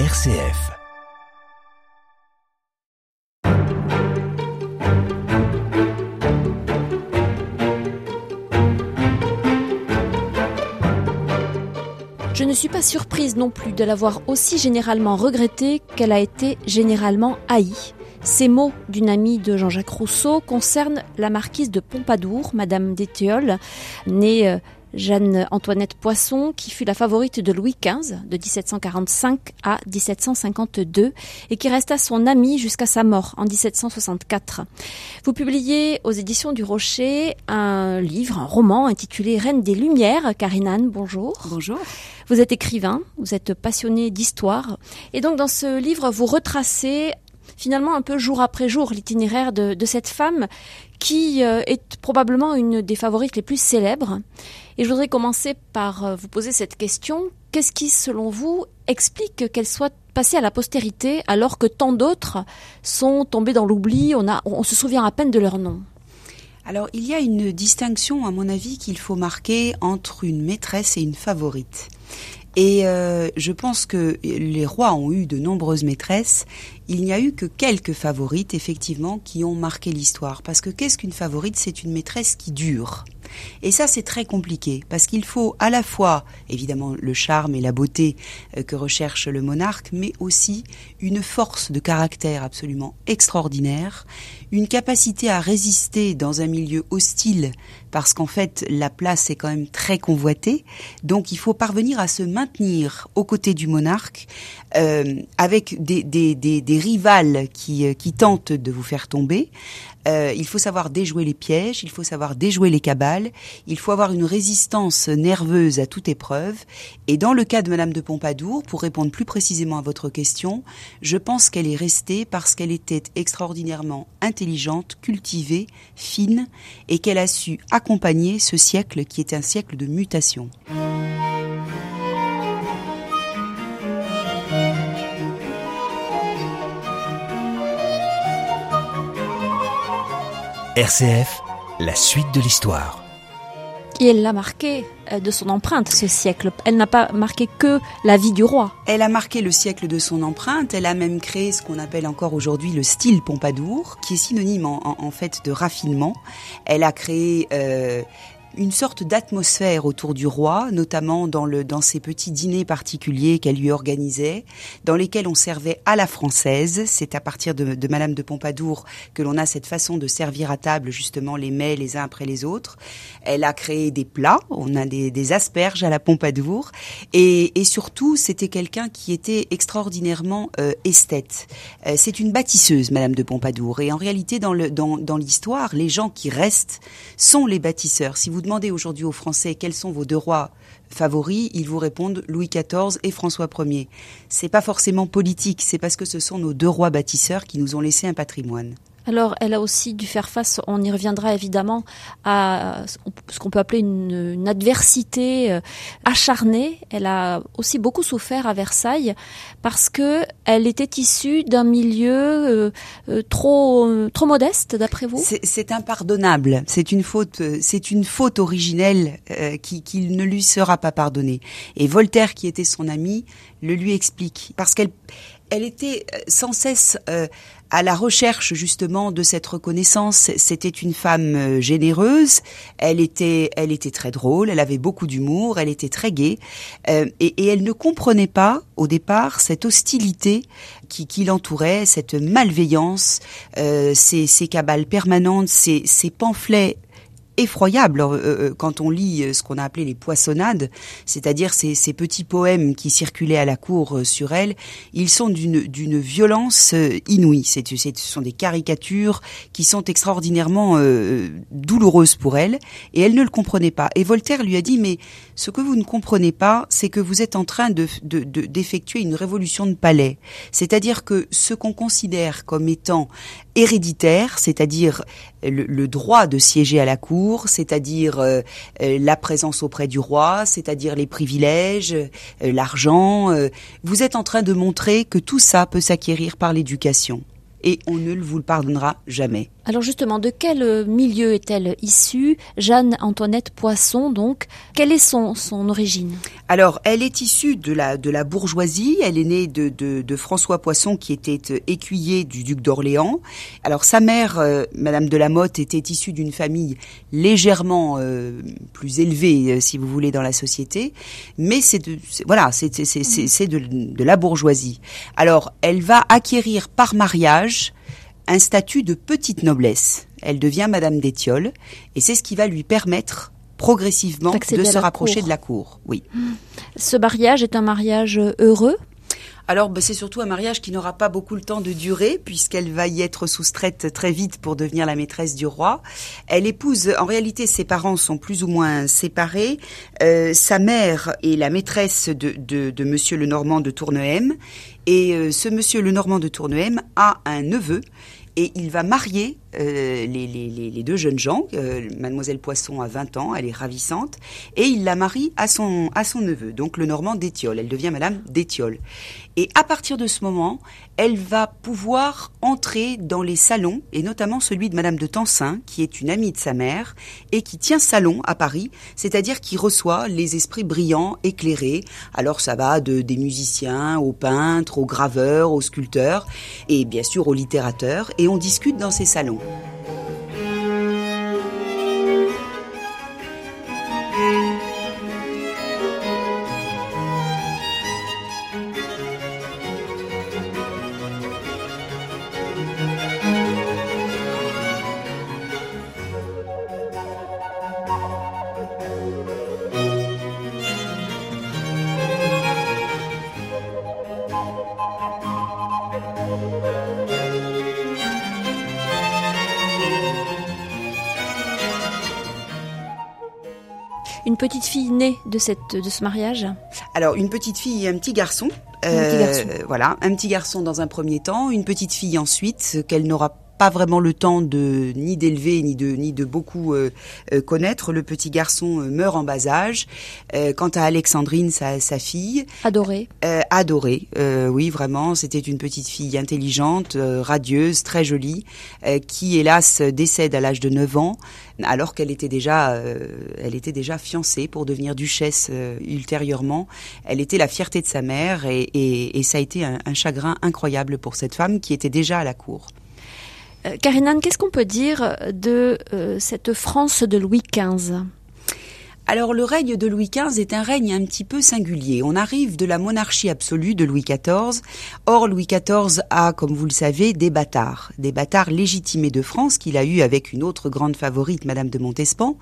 RCF. Je ne suis pas surprise non plus de l'avoir aussi généralement regrettée qu'elle a été généralement haïe. Ces mots d'une amie de Jean-Jacques Rousseau concernent la marquise de Pompadour, Madame d'Étiole, née euh, Jeanne-Antoinette Poisson, qui fut la favorite de Louis XV de 1745 à 1752 et qui resta son amie jusqu'à sa mort en 1764. Vous publiez aux éditions du Rocher un livre, un roman intitulé Reine des Lumières. Karinane, bonjour. Bonjour. Vous êtes écrivain, vous êtes passionné d'histoire et donc dans ce livre vous retracez finalement un peu jour après jour l'itinéraire de, de, cette femme qui euh, est probablement une des favorites les plus célèbres. Et je voudrais commencer par euh, vous poser cette question. Qu'est-ce qui, selon vous, explique qu'elle soit passée à la postérité alors que tant d'autres sont tombés dans l'oubli, on, on se souvient à peine de leur nom? Alors, il y a une distinction, à mon avis, qu'il faut marquer entre une maîtresse et une favorite. Et euh, je pense que les rois ont eu de nombreuses maîtresses. Il n'y a eu que quelques favorites, effectivement, qui ont marqué l'histoire. Parce que qu'est-ce qu'une favorite? C'est une maîtresse qui dure. Et ça, c'est très compliqué, parce qu'il faut à la fois, évidemment, le charme et la beauté euh, que recherche le monarque, mais aussi une force de caractère absolument extraordinaire, une capacité à résister dans un milieu hostile, parce qu'en fait, la place est quand même très convoitée. Donc, il faut parvenir à se maintenir aux côtés du monarque, euh, avec des, des, des, des rivales qui, euh, qui tentent de vous faire tomber, euh, il faut savoir déjouer les pièges, il faut savoir déjouer les cabales, il faut avoir une résistance nerveuse à toute épreuve. Et dans le cas de Madame de Pompadour, pour répondre plus précisément à votre question, je pense qu'elle est restée parce qu'elle était extraordinairement intelligente, cultivée, fine, et qu'elle a su accompagner ce siècle qui est un siècle de mutation. RCF, la suite de l'histoire. Et elle l'a marqué euh, de son empreinte ce siècle. Elle n'a pas marqué que la vie du roi. Elle a marqué le siècle de son empreinte. Elle a même créé ce qu'on appelle encore aujourd'hui le style Pompadour, qui est synonyme en, en, en, fait de raffinement. Elle a créé euh, une sorte d'atmosphère autour du roi, notamment dans, le, dans ces petits dîners particuliers qu'elle lui organisait, dans lesquels on servait à la française. C'est à partir de, de Madame de Pompadour que l'on a cette façon de servir à table justement les mets les uns après les autres. Elle a créé des plats, on a des, des asperges à la Pompadour, et, et surtout c'était quelqu'un qui était extraordinairement euh, esthète. Euh, c'est une bâtisseuse, Madame de Pompadour, et en réalité dans l'histoire, dans, dans les gens qui restent sont les bâtisseurs. Si vous demandez aujourd'hui aux Français quels sont vos deux rois favoris, ils vous répondent Louis XIV et François Ier. C'est pas forcément politique, c'est parce que ce sont nos deux rois bâtisseurs qui nous ont laissé un patrimoine. Alors, elle a aussi dû faire face, on y reviendra évidemment, à ce qu'on peut appeler une, une, adversité euh, acharnée. Elle a aussi beaucoup souffert à Versailles parce que elle était issue d'un milieu euh, euh, trop euh, trop modeste, d'après vous? C'est impardonnable. C'est une faute. C'est une faute originelle euh, qui, qui ne lui sera pas pardonnée. Et Voltaire, qui était son ami, le lui explique parce qu'elle elle était sans cesse euh, à la recherche justement de cette reconnaissance. C'était une femme euh, généreuse, elle était, elle était très drôle, elle avait beaucoup d'humour, elle était très gaie, euh, et, et, elle ne comprenait pas au départ cette hostilité qui, qui l'entourait, cette malveillance, euh, ces, ces cabales permanentes, ces, ces pamphlets effroyable euh, euh, quand on lit euh, ce qu'on a appelé les poissonnades, c'est-à-dire ces, ces, petits poèmes qui circulaient à la cour sur elle. Ils sont d'une violence inouïe. C'est, ce sont des caricatures qui sont extraordinairement euh, douloureuses pour elle, et elle ne le comprenait pas. Et Voltaire lui a dit mais ce que vous ne comprenez pas, c'est que vous êtes en train de, de, de d'effectuer une révolution de palais. C'est-à-dire que ce qu'on considère comme étant héréditaire, c'est-à-dire le, droit de siéger à la cour, c'est-à-dire euh, la présence auprès du roi, c'est-à-dire les privilèges, euh, l'argent. Euh, vous êtes en train de montrer que tout ça peut s'acquérir par l'éducation. Et on ne vous le pardonnera jamais. Alors justement, de quel euh, milieu est-elle issue? Jeanne-Antoinette Poisson, donc. Quelle est son, son origine? Alors, elle est issue de la, de la bourgeoisie. Elle est née de, de, de François Poisson, qui était euh, écuyer du duc d'Orléans. Alors, sa mère, euh, Madame de la Motte, était issue d'une famille légèrement euh, plus élevée, si vous voulez, dans la société. Mais c'est de, voilà, c'est, c'est de, de la bourgeoisie. Alors, elle va acquérir par mariage un statut de petite noblesse. Elle devient Madame d'Étiole et c'est ce qui va lui permettre progressivement de se rapprocher cour. de la cour. Oui. Ce mariage est un mariage heureux? Alors, ben, c'est surtout un mariage qui n'aura pas beaucoup le temps de durer, puisqu'elle va y être soustraite très vite pour devenir la maîtresse du roi. Elle épouse, en réalité, ses parents sont plus ou moins séparés. Euh, sa mère est la maîtresse de Monsieur le Normand de Tournehem, et euh, ce Monsieur le Normand de Tournehem a un neveu et il va marier euh, les, les, les, deux jeunes gens. Euh, Mademoiselle Poisson a 20 ans, elle est ravissante, et il la marie à son, à son neveu, donc le Normand d'Étiole. Elle devient Madame d'Étiole. Et à partir de ce moment, elle va pouvoir entrer dans les salons, et notamment celui de Madame de Tencin, qui est une amie de sa mère, et qui tient salon à Paris, c'est-à-dire qui reçoit les esprits brillants, éclairés. Alors ça va de, des musiciens aux peintres, aux graveurs, aux sculpteurs, et bien sûr aux littérateurs, et on discute dans ces salons. Música Une petite fille née de, cette, de ce mariage Alors, une petite fille et un petit garçon. Un petit garçon. Euh, voilà, un petit garçon dans un premier temps, une petite fille ensuite, qu'elle n'aura pas vraiment le temps de ni d'élever ni de ni de beaucoup euh, euh, connaître. Le petit garçon euh, meurt en bas âge. Euh, quant à Alexandrine, sa, sa fille, Adorée euh, adorée, euh, oui vraiment, c'était une petite fille intelligente, radieuse, très jolie, euh, qui hélas décède à l'âge de 9 ans, alors qu'elle était déjà, euh, elle était déjà fiancée pour devenir duchesse euh, ultérieurement. Elle était la fierté de sa mère et, et, et ça a été un, un chagrin incroyable pour cette femme qui était déjà à la cour. Euh, Karinan, qu'est-ce qu'on peut dire de euh, cette France de Louis XV Alors le règne de Louis XV est un règne un petit peu singulier. On arrive de la monarchie absolue de Louis XIV. Or Louis XIV a, comme vous le savez, des bâtards, des bâtards légitimés de France qu'il a eu avec une autre grande favorite, Madame de Montespan.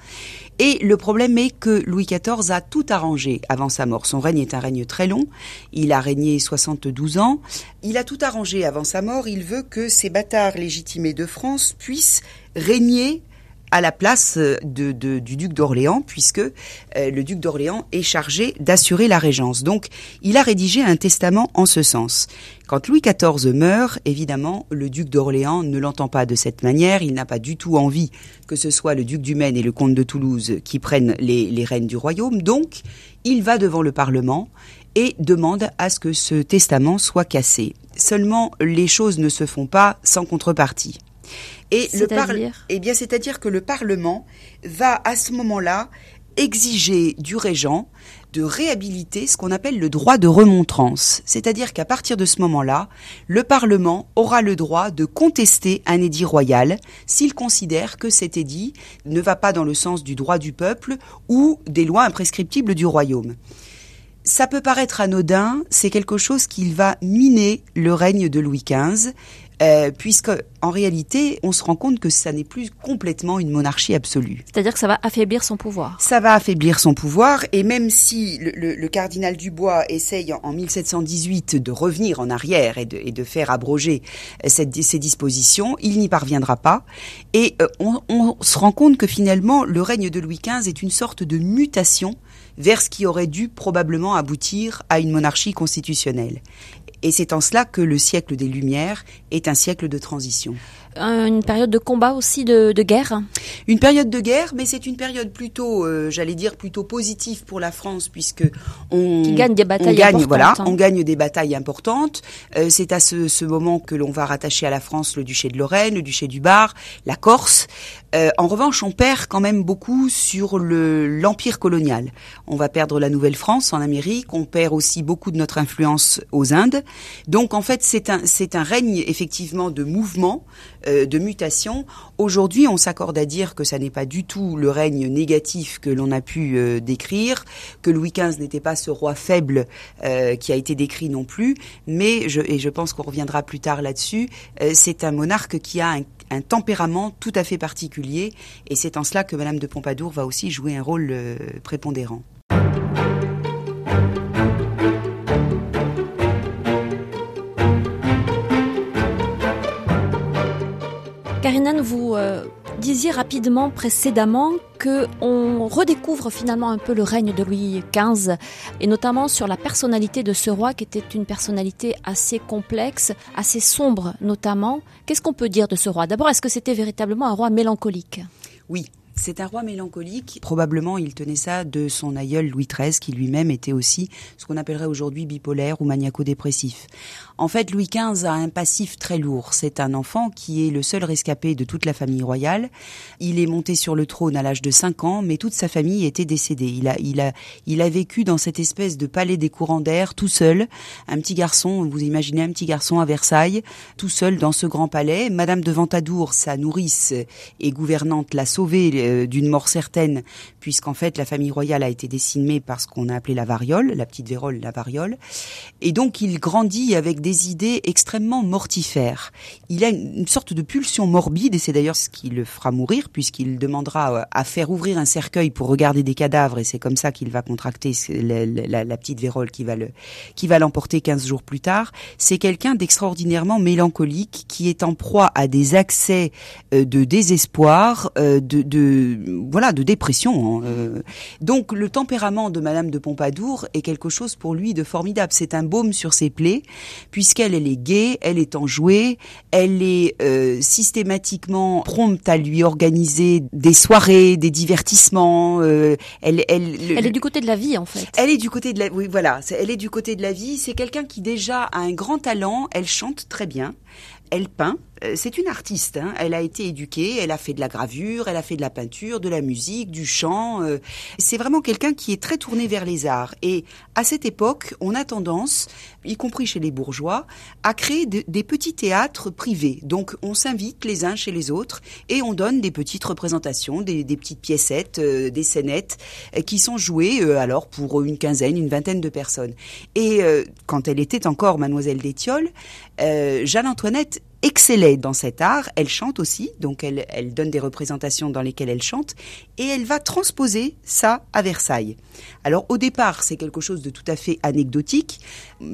Et le problème est que Louis XIV a tout arrangé avant sa mort. Son règne est un règne très long. Il a régné 72 ans. Il a tout arrangé avant sa mort. Il veut que ces bâtards légitimés de France puissent régner à la place de- du duc d'Orléans, puisque euh, le duc d'Orléans est chargé d'assurer la régence. Donc, il a rédigé un testament en ce sens. Quand Louis XIV meurt, évidemment, le duc d'Orléans ne l'entend pas de cette manière. Il n'a pas du tout envie que ce soit le duc du Maine et le comte de Toulouse qui prennent les, les rênes du royaume. Donc, il va devant le Parlement et demande à ce que ce testament soit cassé. Seulement, les choses ne se font pas sans contrepartie. Et le par- eh bien, c'est-à-dire que le Parlement va à ce moment-là exiger du régent de réhabiliter ce qu'on appelle le droit de remontrance. C'est-à-dire qu'à partir de ce moment-là, le Parlement aura le droit de contester un édit royal s'il considère que cet édit ne va pas dans le sens du droit du peuple ou des lois imprescriptibles du royaume. Ça peut paraître anodin, c'est quelque chose qui va miner le règne de Louis XV, euh, puisque en réalité, on se rend compte que ça n'est plus complètement une monarchie absolue. C'est-à-dire que ça va affaiblir son pouvoir. Ça va affaiblir son pouvoir, et même si le, le- le cardinal Dubois essaye en, en 1718 de revenir en arrière et de, et de faire abroger euh, cette- ces dispositions, il n'y parviendra pas. Et euh, on, on se rend compte que finalement, le règne de Louis XV est une sorte de mutation vers ce qui aurait dû probablement aboutir à une monarchie constitutionnelle. Et c'est en cela que le siècle des Lumières est un siècle de transition. Une période de combat aussi, de, guerre Une période de guerre, mais c'est une période plutôt, euh, j'allais dire, plutôt positive pour la France, puisque on, gagne des batailles gagne, importantes. Voilà, on gagne des batailles importantes. Euh, c'est à ce, ce, moment que l'on va rattacher à la France le duché de Lorraine, le duché du Bar, la Corse. Euh, en revanche, on perd quand même beaucoup sur le l'empire colonial. On va perdre la Nouvelle-France en Amérique, on perd aussi beaucoup de notre influence aux Indes. Donc en fait, c'est un c'est un règne effectivement de mouvement, euh, de mutation. Aujourd'hui, on s'accorde à dire que ça n'est pas du tout le règne négatif que l'on a pu euh, décrire, que Louis XV n'était pas ce roi faible qui a été décrit non plus, mais je et je pense qu'on reviendra plus tard là-dessus. c'est un monarque qui a un, un tempérament tout à fait particulier et c'est en cela que Madame de Pompadour va aussi jouer un rôle euh, prépondérant. Vous euh, disiez rapidement précédemment que on redécouvre finalement un peu le règne de Louis XV et notamment sur la personnalité de ce roi qui était une personnalité assez complexe, assez sombre notamment. Qu'est-ce qu'on peut dire de ce roi? D'abord, est-ce que c'était véritablement un roi mélancolique? Oui, c'est un roi mélancolique. Probablement, il tenait ça de son aïeul Louis XIII, qui lui-même était aussi ce qu'on appellerait aujourd'hui bipolaire ou maniaco-dépressif. En fait, Louis XV a un passif très lourd. C'est un enfant qui est le seul rescapé de toute la famille royale. Il est monté sur le trône à l'âge de 5 ans, mais toute sa famille était décédée. Il a, il a, il a vécu dans cette espèce de palais des courants d'air, tout seul. Un petit garçon, vous imaginez un petit garçon à Versailles, tout seul dans ce grand palais. Madame de Ventadour, sa nourrice et gouvernante, l'a sauvé euh, d'une mort certaine, puisqu'en fait la famille royale a été décimée par ce qu'on a appelé la variole, la petite vérole, la variole. Et donc il grandit avec des idées extrêmement mortifères. Il a une sorte de pulsion morbide, et c'est d'ailleurs ce qui le fera mourir, puisqu'il demandera euh, à faire ouvrir un cercueil pour regarder des cadavres, et c'est comme ça qu'il va contracter la, petite vérole qui va le, qui va l'emporter 15 jours plus tard. C'est quelqu'un d'extraordinairement mélancolique, qui est en proie à des accès euh, de désespoir, de, de voilà, de dépression. Hein, euh. Donc le tempérament de Madame de Pompadour est quelque chose pour lui de formidable. C'est un baume sur ses plaies, puisqu'elle elle est gaie, elle est enjouée, elle est euh, systématiquement prompte à lui organiser des soirées, des divertissements. Euh, elle, elle, elle est du côté de la vie en fait. Elle est du côté de la, oui voilà, elle est du côté de la vie. C'est quelqu'un qui déjà a un grand talent. Elle chante très bien elle peint. Euh, c'est une artiste. Hein. Elle a été éduquée, elle a fait de la gravure, elle a fait de la peinture, de la musique, du chant. Euh. C'est vraiment quelqu'un qui est très tourné vers les arts. Et à cette époque, on a tendance, y compris chez les bourgeois, à créer des petits théâtres privés. Donc on s'invite les uns chez les autres et on donne des petites représentations, des, petites piécettes, euh, des scénettes qui sont jouées alors pour une quinzaine, une vingtaine de personnes. Et quand elle était encore mademoiselle d'Étiole, Jeanne-Antoinette excellait dans cet art. Elle chante aussi, donc elle, elle donne des représentations dans lesquelles elle chante, et elle va transposer ça à Versailles. Alors au départ, c'est quelque chose de tout à fait anecdotique.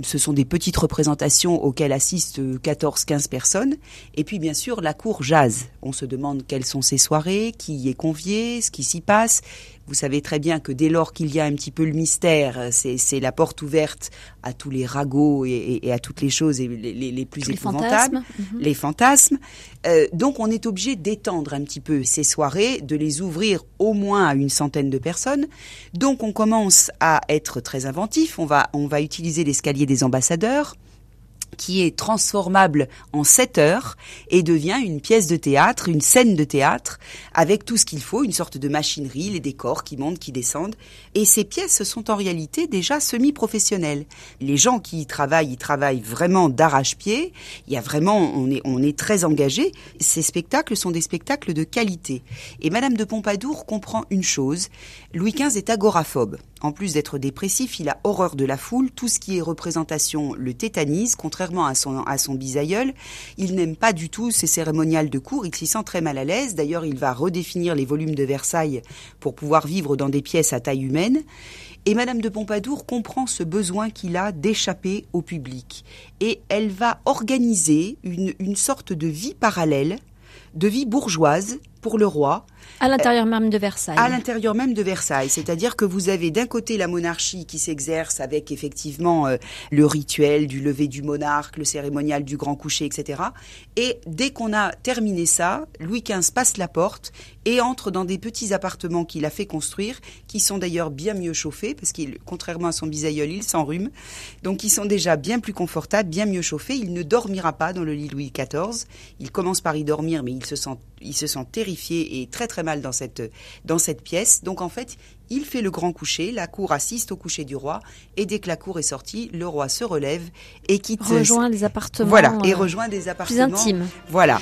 Ce sont des petites représentations auxquelles assistent 14-15 personnes. Et puis bien sûr, la cour jazz. On se demande quelles sont ces soirées, qui y est convié, ce qui s'y passe. Vous savez très bien que dès lors qu'il y a un petit peu le mystère, c'est la porte ouverte à tous les ragots et, à toutes les choses les, les, plus épouvantables, mhm. les fantasmes. Euh, donc on est obligé d'étendre un petit peu ces soirées, de les ouvrir au moins à une centaine de personnes. Donc on commence à être très inventif. On va, on va utiliser l'escalier des ambassadeurs qui est transformable en 7 heures et devient une pièce de théâtre, une scène de théâtre, avec tout ce qu'il faut, une sorte de machinerie, les décors qui montent, qui descendent. Et ces pièces sont en réalité déjà semi-professionnelles. Les gens qui y travaillent, ils travaillent vraiment d'arrache-pied. Il y a vraiment, on est, on est très engagé. Ces spectacles sont des spectacles de qualité. Et Madame de Pompadour comprend une chose. Louis XV est agoraphobe. En plus d'être dépressif, il a horreur de la foule. Tout ce qui est représentation le tétanise, contrairement à son, à son bisaïeul. Il n'aime pas du tout ces cérémoniales de cour. Il s'y sent très mal à l'aise. D'ailleurs, il va redéfinir les volumes de Versailles pour pouvoir vivre dans des pièces à taille humaine. Et Madame de Pompadour comprend ce besoin qu'il a d'échapper au public. Et elle va organiser une, une sorte de vie parallèle, de vie bourgeoise, pour le roi. À l'intérieur même de Versailles. À l'intérieur même de Versailles. C'est-à-dire que vous avez d'un côté la monarchie qui s'exerce avec effectivement euh, le rituel du lever du monarque, le cérémonial du grand coucher, etc. Et dès qu'on a terminé ça, Louis XV passe la porte et entre dans des petits appartements qu'il a fait construire, qui sont d'ailleurs bien mieux chauffés, parce qu'il, contrairement à son bisaïeul, il s'enrhume. Donc ils sont déjà bien plus confortables, bien mieux chauffés. Il ne dormira pas dans le lit Louis XIV. Il commence par y dormir, mais il se sent, il se sent terrifié et très très mal dans cette, dans cette pièce. Donc en fait, il fait le grand coucher, la cour assiste au coucher du roi, et dès que la cour est sortie, le roi se relève et quitte. Rejoint les appartements. Voilà, et euh, rejoint des appartements. Plus intimes. Voilà.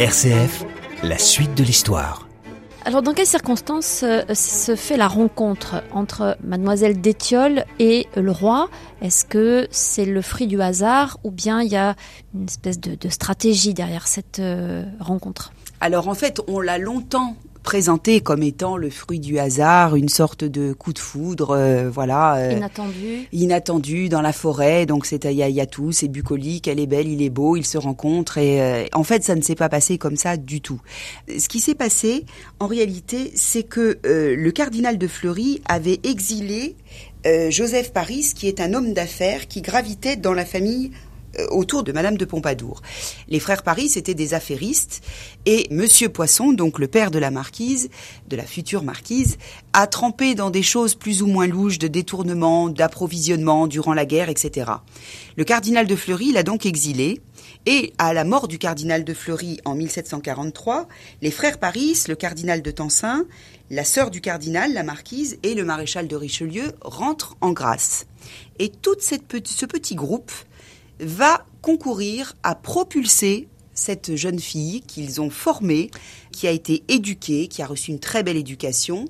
RCF, la suite de l'histoire. Alors, dans quelles circonstances euh, se fait la rencontre entre Mademoiselle d'Étiole et le roi? Est-ce que c'est le fruit du hasard ou bien il y a une espèce de, stratégie derrière cette euh, rencontre? Alors en fait, on l'a longtemps présenté comme étant le fruit du hasard, une sorte de coup de foudre, euh, voilà. Euh, inattendu. Inattendu dans la forêt. Donc c'est il y, a tout, c'est bucolique, elle est belle, il est beau, ils se rencontrent et euh, en fait ça ne s'est pas passé comme ça du tout. Ce qui s'est passé, en réalité, c'est que le cardinal de Fleury avait exilé Joseph Paris, qui est un homme d'affaires qui gravitait dans la famille autour de Madame de Pompadour. Les frères Paris étaient des affairistes et Monsieur Poisson, donc le père de la marquise, de la future marquise, a trempé dans des choses plus ou moins louches de détournement, d'approvisionnement durant la guerre, etc. Le cardinal de Fleury l'a donc exilé et à la mort du cardinal de Fleury en 1743, les frères Paris, le cardinal de Tencin, la sœur du cardinal, la marquise, et le maréchal de Richelieu rentrent en grâce. Et tout ce petit groupe va concourir à propulser cette jeune fille qu'ils ont formée, qui a été éduquée, qui a reçu une très belle éducation.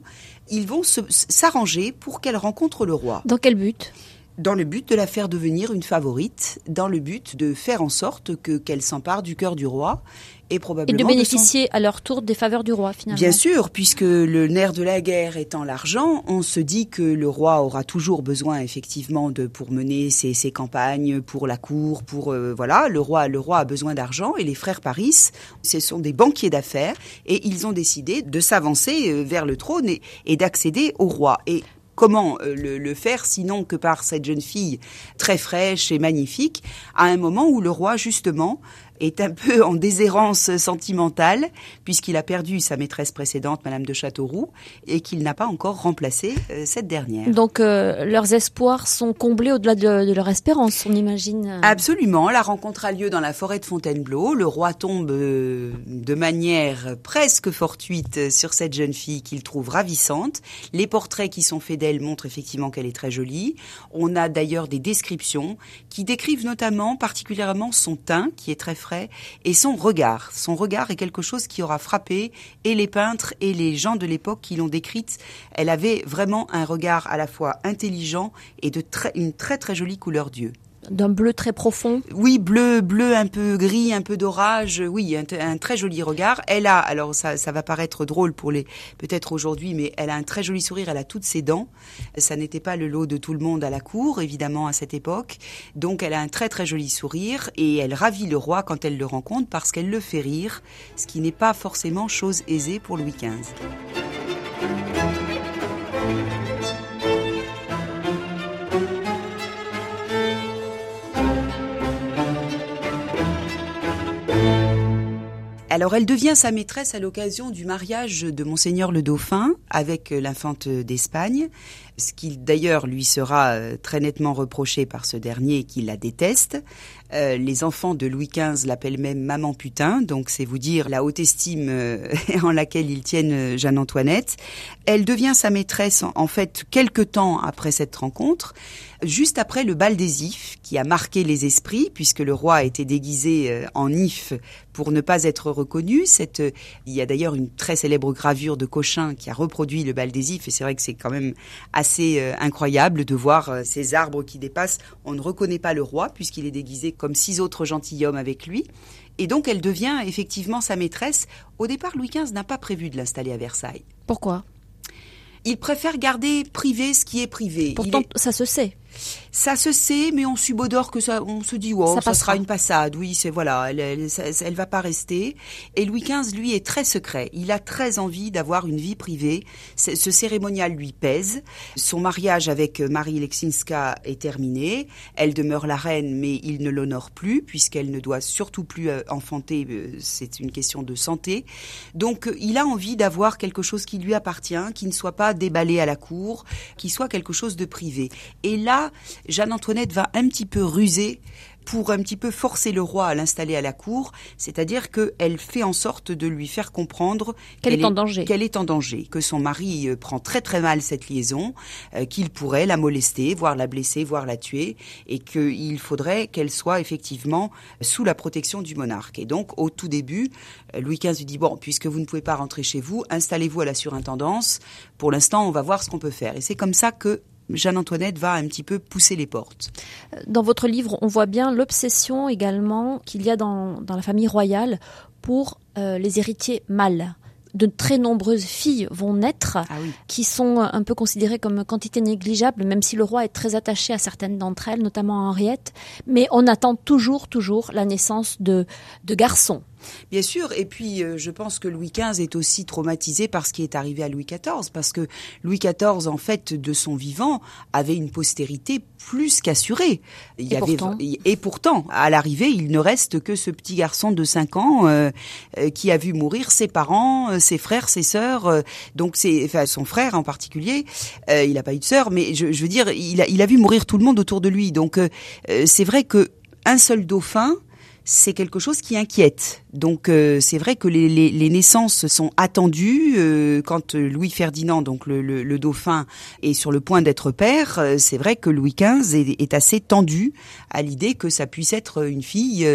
Ils vont s'arranger pour qu'elle rencontre le roi. Dans quel but? Dans le but de la faire devenir une favorite, dans le but de faire en sorte que qu'elle s'empare du cœur du roi et probablement et de bénéficier à leur tour des faveurs du roi finalement. Bien sûr, puisque le nerf de la guerre étant l'argent, on se dit que le roi aura toujours besoin effectivement de pour mener ses, ses campagnes, pour la cour, pour euh, voilà, le roi le roi a besoin d'argent et les frères Paris, ce sont des banquiers d'affaires et ils ont décidé de s'avancer euh, vers le trône et, et d'accéder au roi et comment euh, le, le, faire sinon que par cette jeune fille très fraîche et magnifique, à un moment où le roi justement est un peu en déshérence sentimentale, puisqu'il a perdu sa maîtresse précédente, Madame de Châteauroux, et qu'il n'a pas encore remplacé euh, cette dernière. Donc euh, leurs espoirs sont comblés au-delà de, leur espérance, on imagine. Absolument. La rencontre a lieu dans la forêt de Fontainebleau. Le roi tombe euh, de manière presque fortuite sur cette jeune fille qu'il trouve ravissante. Les portraits qui sont faits d'elle montrent effectivement qu'elle est très jolie. On a d'ailleurs des descriptions qui décrivent notamment particulièrement son teint, qui est très et son regard. Son regard est quelque chose qui aura frappé et les peintres et les gens de l'époque qui l'ont décrite. Elle avait vraiment un regard à la fois intelligent et de très, une très très jolie couleur d'yeux d'un bleu très profond. Oui, bleu, bleu un peu gris, un peu d'orage. Oui, un, très joli regard. Elle a, alors ça, ça va paraître drôle pour les, peut-être aujourd'hui, mais elle a un très joli sourire. Elle a toutes ses dents. Ça n'était pas le lot de tout le monde à la cour, évidemment, à cette époque. Donc, elle a un très très joli sourire et elle ravit le roi quand elle le rencontre parce qu'elle le fait rire, ce qui n'est pas forcément chose aisée pour Louis XV. Alors elle devient sa maîtresse à l'occasion du mariage de monseigneur le dauphin avec l'infante d'Espagne, ce qui d'ailleurs lui sera euh, très nettement reproché par ce dernier qui la déteste. Euh, les enfants de Louis XV l'appellent même maman putain, donc c'est vous dire la haute estime euh, en laquelle ils tiennent Jeanne-Antoinette. Elle devient sa maîtresse en, fait quelque temps après cette rencontre, juste après le bal des ifs qui a marqué les esprits puisque le roi a été déguisé en if pour ne pas être reconnu. Cette, il y a d'ailleurs une très célèbre gravure de Cochin qui a reproduit le bal des ifs et c'est vrai que c'est quand même assez euh, incroyable de voir euh, ces arbres qui dépassent. On ne reconnaît pas le roi puisqu'il est déguisé comme six autres gentilshommes avec lui. Et donc elle devient effectivement sa maîtresse. Au départ, Louis XV n'a pas prévu de l'installer à Versailles. Pourquoi? Il préfère garder privé ce qui est privé. Pourtant, ça se sait. Ça se sait, mais on subodore que ça, on se dit, wow, ça, sera une passade. Oui, c'est voilà, elle, elle, va pas rester. Et Louis XV, lui, est très secret. Il a très envie d'avoir une vie privée. Ce cérémonial lui pèse. Son mariage avec Marie Lexinska est terminé. Elle demeure la reine, mais il ne l'honore plus puisqu'elle ne doit surtout plus euh, enfanter. Euh, c'est une question de santé. Donc, il a envie d'avoir quelque chose qui lui appartient, qui ne soit pas déballé à la cour, qui soit quelque chose de privé. Et là, Jeanne-Antoinette va un petit peu ruser pour un petit peu forcer le roi à l'installer à la cour, c'est-à-dire qu'elle fait en sorte de lui faire comprendre qu'elle est, en danger, qu'elle est en danger, que son mari euh, prend très très mal cette liaison, euh, qu'il pourrait la molester, voire la blesser, voire la tuer, et qu'il faudrait qu'elle soit effectivement sous la protection du monarque. Et donc, au tout début, euh, Louis XV lui dit bon, puisque vous ne pouvez pas rentrer chez vous, installez-vous à la surintendance. Pour l'instant, on va voir ce qu'on peut faire. Et c'est comme ça que Jeanne-Antoinette va un petit peu pousser les portes. Dans votre livre, on voit bien l'obsession également qu'il y a dans, la famille royale pour euh, les héritiers mâles de très nombreuses filles vont naître, ah qui sont un peu considérées comme quantité négligeable, même si le roi est très attaché à certaines d'entre elles, notamment à Henriette. Mais on attend toujours, toujours la naissance de, de garçons. Bien sûr, et puis euh, je pense que Louis XV est aussi traumatisé par ce qui est arrivé à Louis XIV, parce que Louis XIV, en fait, de son vivant, avait une postérité plus qu'assurée. Il et, avait, pourtant. et pourtant, à l'arrivée, il ne reste que ce petit garçon de 5 ans euh, euh, qui a vu mourir ses parents, ses frères, ses sœurs, donc enfin, son frère en particulier. il n'a pas eu de sœur, mais je, je, veux dire, il a, il a vu mourir tout le monde autour de lui. Donc c'est vrai que un seul dauphin, c'est quelque chose qui inquiète. Donc euh, c'est vrai que les, les, les, naissances sont attendues euh, quand Louis Ferdinand, donc le, le, dauphin, est sur le point d'être père. Euh, c'est vrai que Louis XV est, est, assez tendu à l'idée que ça puisse être une fille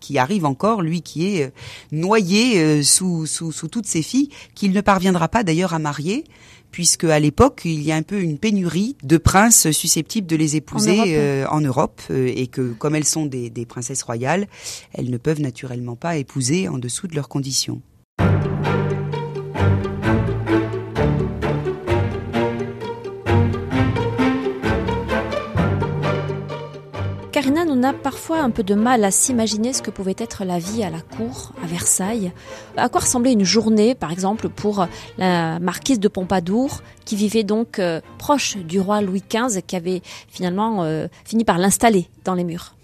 qui arrive encore, lui qui est noyé sous, sous, sous toutes ses filles, qu'il ne parviendra pas d'ailleurs à marier puisque à l'époque il y a un peu une pénurie de princes susceptibles de les épouser en Europe, euh, euh, et que comme elles sont des, des princesses royales, elles ne peuvent naturellement pas épouser en dessous de leurs conditions. On a parfois un peu de mal à s'imaginer ce que pouvait être la vie à la cour, à Versailles. À quoi ressemblait une journée, par exemple, pour la marquise de Pompadour, qui vivait donc euh, proche du roi Louis XV, qui avait finalement euh, fini par l'installer dans les murs?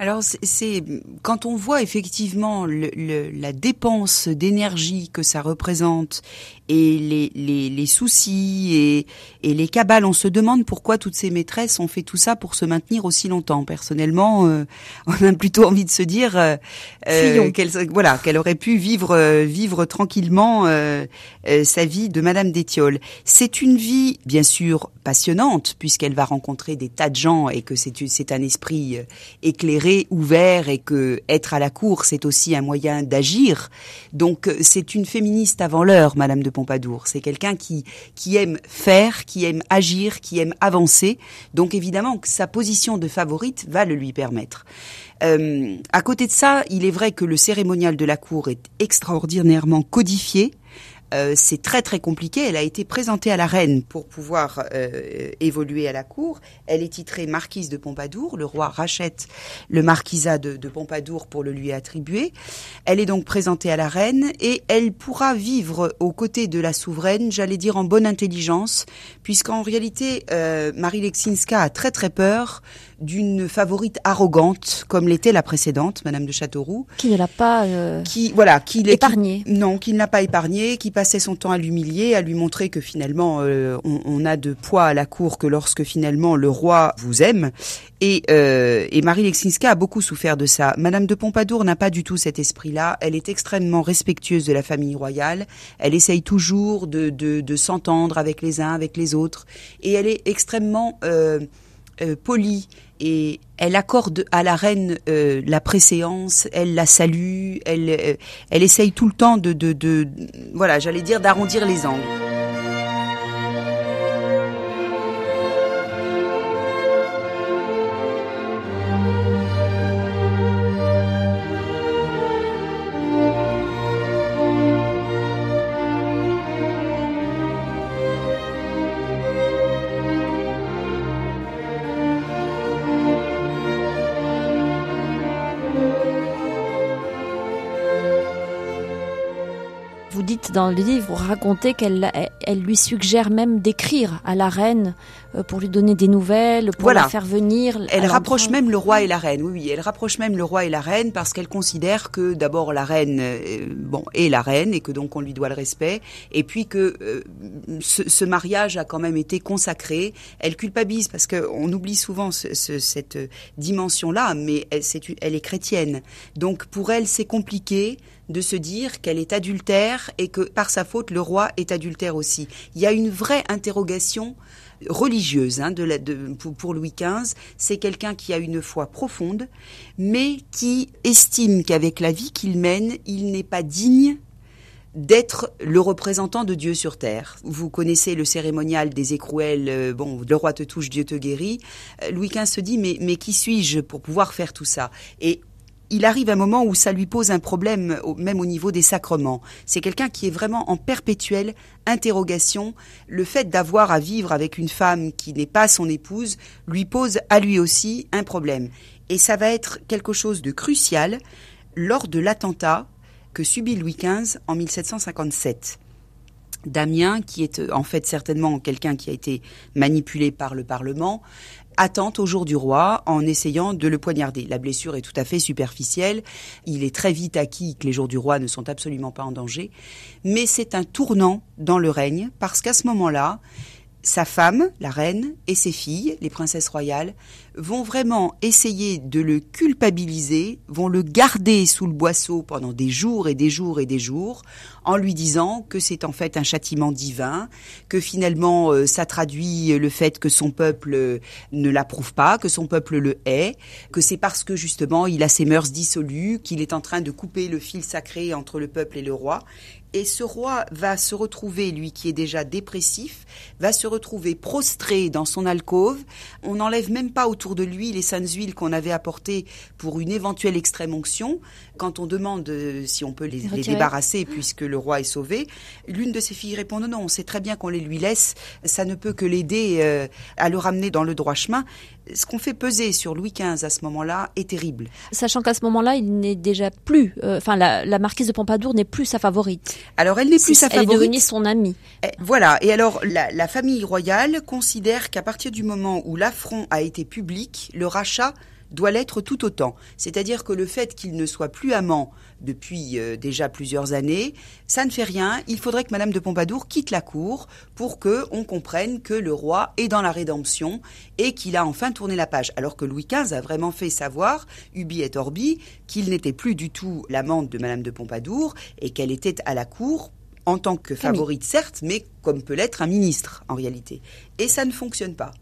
Alors c'est quand on voit effectivement la dépense d'énergie que ça représente et les, les, les soucis et, et, les cabales, on se demande pourquoi toutes ces maîtresses ont fait tout ça pour se maintenir aussi longtemps. Personnellement, euh, on a plutôt envie de se dire euh, euh qu'elle voilà qu'elle aurait pu vivre euh, vivre tranquillement sa vie de Madame d'Étiole. C'est une vie bien sûr passionnante puisqu'elle va rencontrer des tas de gens et que c'est c'est un esprit éclairé, ouvert et que être à la cour c'est aussi un moyen d'agir. Donc c'est une féministe avant l'heure, Madame de Pompadour. C'est quelqu'un qui, qui aime faire, qui aime agir, qui aime avancer. Donc évidemment, sa position de favorite va le lui permettre. Euh, à côté de ça, il est vrai que le cérémonial de la cour est extraordinairement codifié. Euh, c'est très très compliqué. Elle a été présentée à la reine pour pouvoir euh, évoluer à la cour. Elle est titrée marquise de Pompadour. Le roi rachète le marquisat de, Pompadour pour le lui attribuer. Elle est donc présentée à la reine et elle pourra vivre aux côtés de la souveraine, j'allais dire en bonne intelligence, puisqu'en réalité, euh, Marie Lexinska a très très peur d'une favorite arrogante comme l'était la précédente, Madame de Châteauroux, qui ne l'a pas euh, qui voilà, qui épargné. non, qui ne l'a pas épargné, qui passait son temps à l'humilier, à lui montrer que finalement euh, on, on, a de poids à la cour que lorsque finalement le roi vous aime. Et, euh, et Marie Lexinska a beaucoup souffert de ça. Madame de Pompadour n'a pas du tout cet esprit-là. Elle est extrêmement respectueuse de la famille royale. Elle essaye toujours de, de, de s'entendre avec les uns, avec les autres, et elle est extrêmement euh, polie et elle accorde à la reine euh, la préséance, elle la salue, elle, euh, elle essaye tout le temps de, de, de voilà, j'allais dire d'arrondir les angles. Dans le livre, racontez qu'elle elle lui suggère même d'écrire à la reine euh, pour lui donner des nouvelles, pour la faire venir. Elle rapproche même le roi et la reine. Oui, oui, elle rapproche même le roi et la reine parce qu'elle considère que d'abord la reine, euh, bon, est la reine et que donc on lui doit le respect, et puis que euh, ce, ce, mariage a quand même été consacré. Elle culpabilise parce qu'on oublie souvent ce, ce, cette dimension-là, mais elle, est, elle est chrétienne. Donc pour elle, c'est compliqué de se dire qu'elle est adultère et que par sa faute le roi est adultère aussi. Il y a une vraie interrogation religieuse hein, de pour, Louis XV. C'est quelqu'un qui a une foi profonde, mais qui estime qu'avec la vie qu'il mène, il n'est pas digne d'être le représentant de Dieu sur terre. Vous connaissez le cérémonial des écrouelles, euh, bon, le roi te touche, Dieu te guérit. Euh, Louis XV se dit, mais, mais qui suis-je pour pouvoir faire tout ça? Et il arrive un moment où ça lui pose un problème, même au niveau des sacrements. C'est quelqu'un qui est vraiment en perpétuelle interrogation. Le fait d'avoir à vivre avec une femme qui n'est pas son épouse lui pose à lui aussi un problème. Et ça va être quelque chose de crucial lors de l'attentat que subit Louis XV en 1757. Damien, qui est en fait certainement quelqu'un qui a été manipulé par le Parlement, attente au jour du roi en essayant de le poignarder. La blessure est tout à fait superficielle. Il est très vite acquis que les jours du roi ne sont absolument pas en danger. Mais c'est un tournant dans le règne parce qu'à ce moment-là, sa femme, la reine, et ses filles, les princesses royales, vont vraiment essayer de le culpabiliser, vont le garder sous le boisseau pendant des jours et des jours et des jours, en lui disant que c'est en fait un châtiment divin, que finalement euh, ça traduit le fait que son peuple euh, ne l'approuve pas, que son peuple le hait, que c'est parce que justement il a ses mœurs dissolues, qu'il est en train de couper le fil sacré entre le peuple et le roi, et ce roi va se retrouver, lui qui est déjà dépressif, va se retrouver prostré dans son alcôve. On n'enlève même pas autour de lui les saintes huiles qu'on avait apportées pour une éventuelle extrême onction. Quand on demande euh, si on peut les, débarrasser puisque le roi est sauvé, l'une de ses filles répond non, non, on sait très bien qu'on les lui laisse, ça ne peut que l'aider euh, à le ramener dans le droit chemin ce qu'on fait peser sur Louis XV à ce moment-là est terrible. Sachant qu'à ce moment-là, il n'est déjà plus, euh, enfin, la, marquise de Pompadour n'est plus sa favorite. Alors, elle n'est plus sa favorite. Elle est devenue son amie. Eh, voilà. Et alors, la, la famille royale considère qu'à partir du moment où l'affront a été public, le rachat doit l'être tout autant. C'est-à-dire que le fait qu'il ne soit plus amant depuis euh, déjà plusieurs années, ça ne fait rien. Il faudrait que Madame de Pompadour quitte la cour pour que on comprenne que le roi est dans la rédemption et qu'il a enfin tourné la page. Alors que Louis XV a vraiment fait savoir, ubi et orbi, qu'il n'était plus du tout l'amante de Madame de Pompadour et qu'elle était à la cour en tant que favorite, certes, mais comme peut l'être un ministre en réalité. Et ça ne fonctionne pas.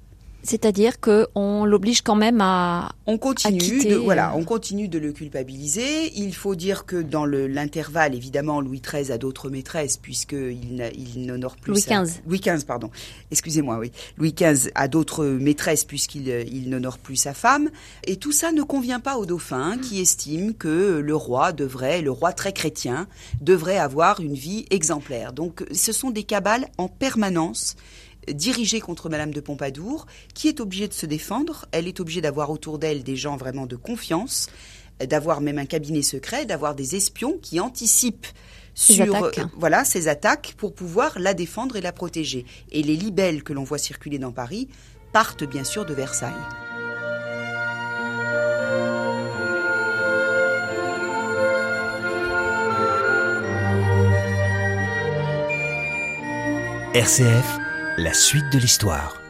C'est-à-dire qu'on l'oblige quand même à. On continue, de, voilà, on continue de le culpabiliser. Il faut dire que dans l'intervalle, évidemment, Louis XIII a d'autres maîtresses puisqu'il il n'honore plus. Louis XV. Louis XV, pardon. Excusez-moi, oui. Louis XV a d'autres maîtresses puisqu'il il, n'honore plus sa femme. Et tout ça ne convient pas au dauphin qui estime que le roi devrait, le roi très chrétien, devrait avoir une vie exemplaire. Donc, ce sont des cabales en permanence dirigée contre Madame de Pompadour, qui est obligée de se défendre. Elle est obligée d'avoir autour d'elle des gens vraiment de confiance, d'avoir même un cabinet secret, d'avoir des espions qui anticipent sur euh, voilà ces attaques pour pouvoir la défendre et la protéger. Et les libelles que l'on voit circuler dans Paris partent bien sûr de Versailles. RCF la suite de l'histoire.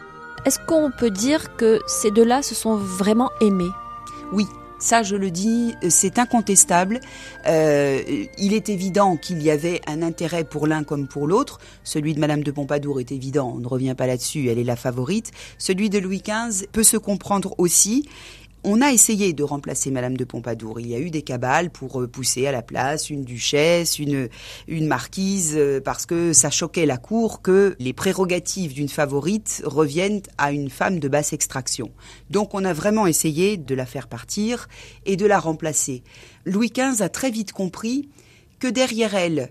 Est-ce qu'on peut dire que ces deux-là se sont vraiment aimés? Oui, ça, je le dis, c'est incontestable. Euh, il est évident qu'il y avait un intérêt pour l'un comme pour l'autre. Celui de Madame de Pompadour est évident, on ne revient pas là-dessus, elle est la favorite. Celui de Louis XV peut se comprendre aussi. On a essayé de remplacer Madame de Pompadour. Il y a eu des cabales pour euh, pousser à la place une duchesse, une, une marquise, euh, parce que ça choquait la cour que les prérogatives d'une favorite reviennent à une femme de basse extraction. Donc on a vraiment essayé de la faire partir et de la remplacer. Louis XV a très vite compris que derrière elle,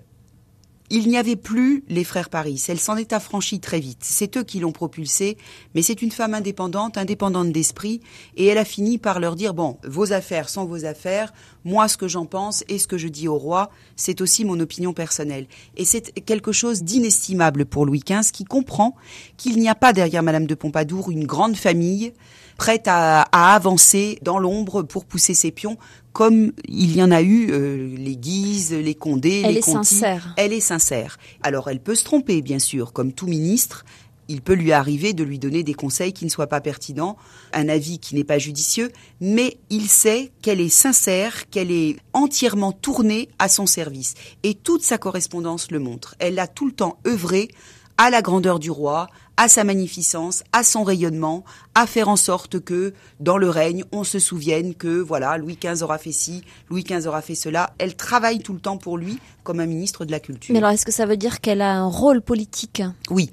il n'y avait plus les frères Paris. Elle s'en est affranchie très vite. C'est eux qui l'ont propulsée, mais c'est une femme indépendante, indépendante d'esprit, et elle a fini par leur dire, bon, vos affaires sont vos affaires, moi ce que j'en pense et ce que je dis au roi, c'est aussi mon opinion personnelle. Et c'est quelque chose d'inestimable pour Louis XV qui comprend qu'il n'y a pas derrière Madame de Pompadour une grande famille prête à, avancer dans l'ombre pour pousser ses pions, comme il y en a eu euh, les Guises, les Condés, elle les est sincère. Elle est sincère. Alors elle peut se tromper, bien sûr, comme tout ministre. Il peut lui arriver de lui donner des conseils qui ne soient pas pertinents, un avis qui n'est pas judicieux, mais il sait qu'elle est sincère, qu'elle est entièrement tournée à son service. Et toute sa correspondance le montre. Elle a tout le temps œuvré à la grandeur du roi, à sa magnificence, à son rayonnement, à faire en sorte que dans le règne, on se souvienne que voilà, Louis XV aura fait ci, Louis XV aura fait cela. Elle travaille tout le temps pour lui comme un ministre de la culture. Mais alors, est-ce que ça veut dire qu'elle a un rôle politique? Oui,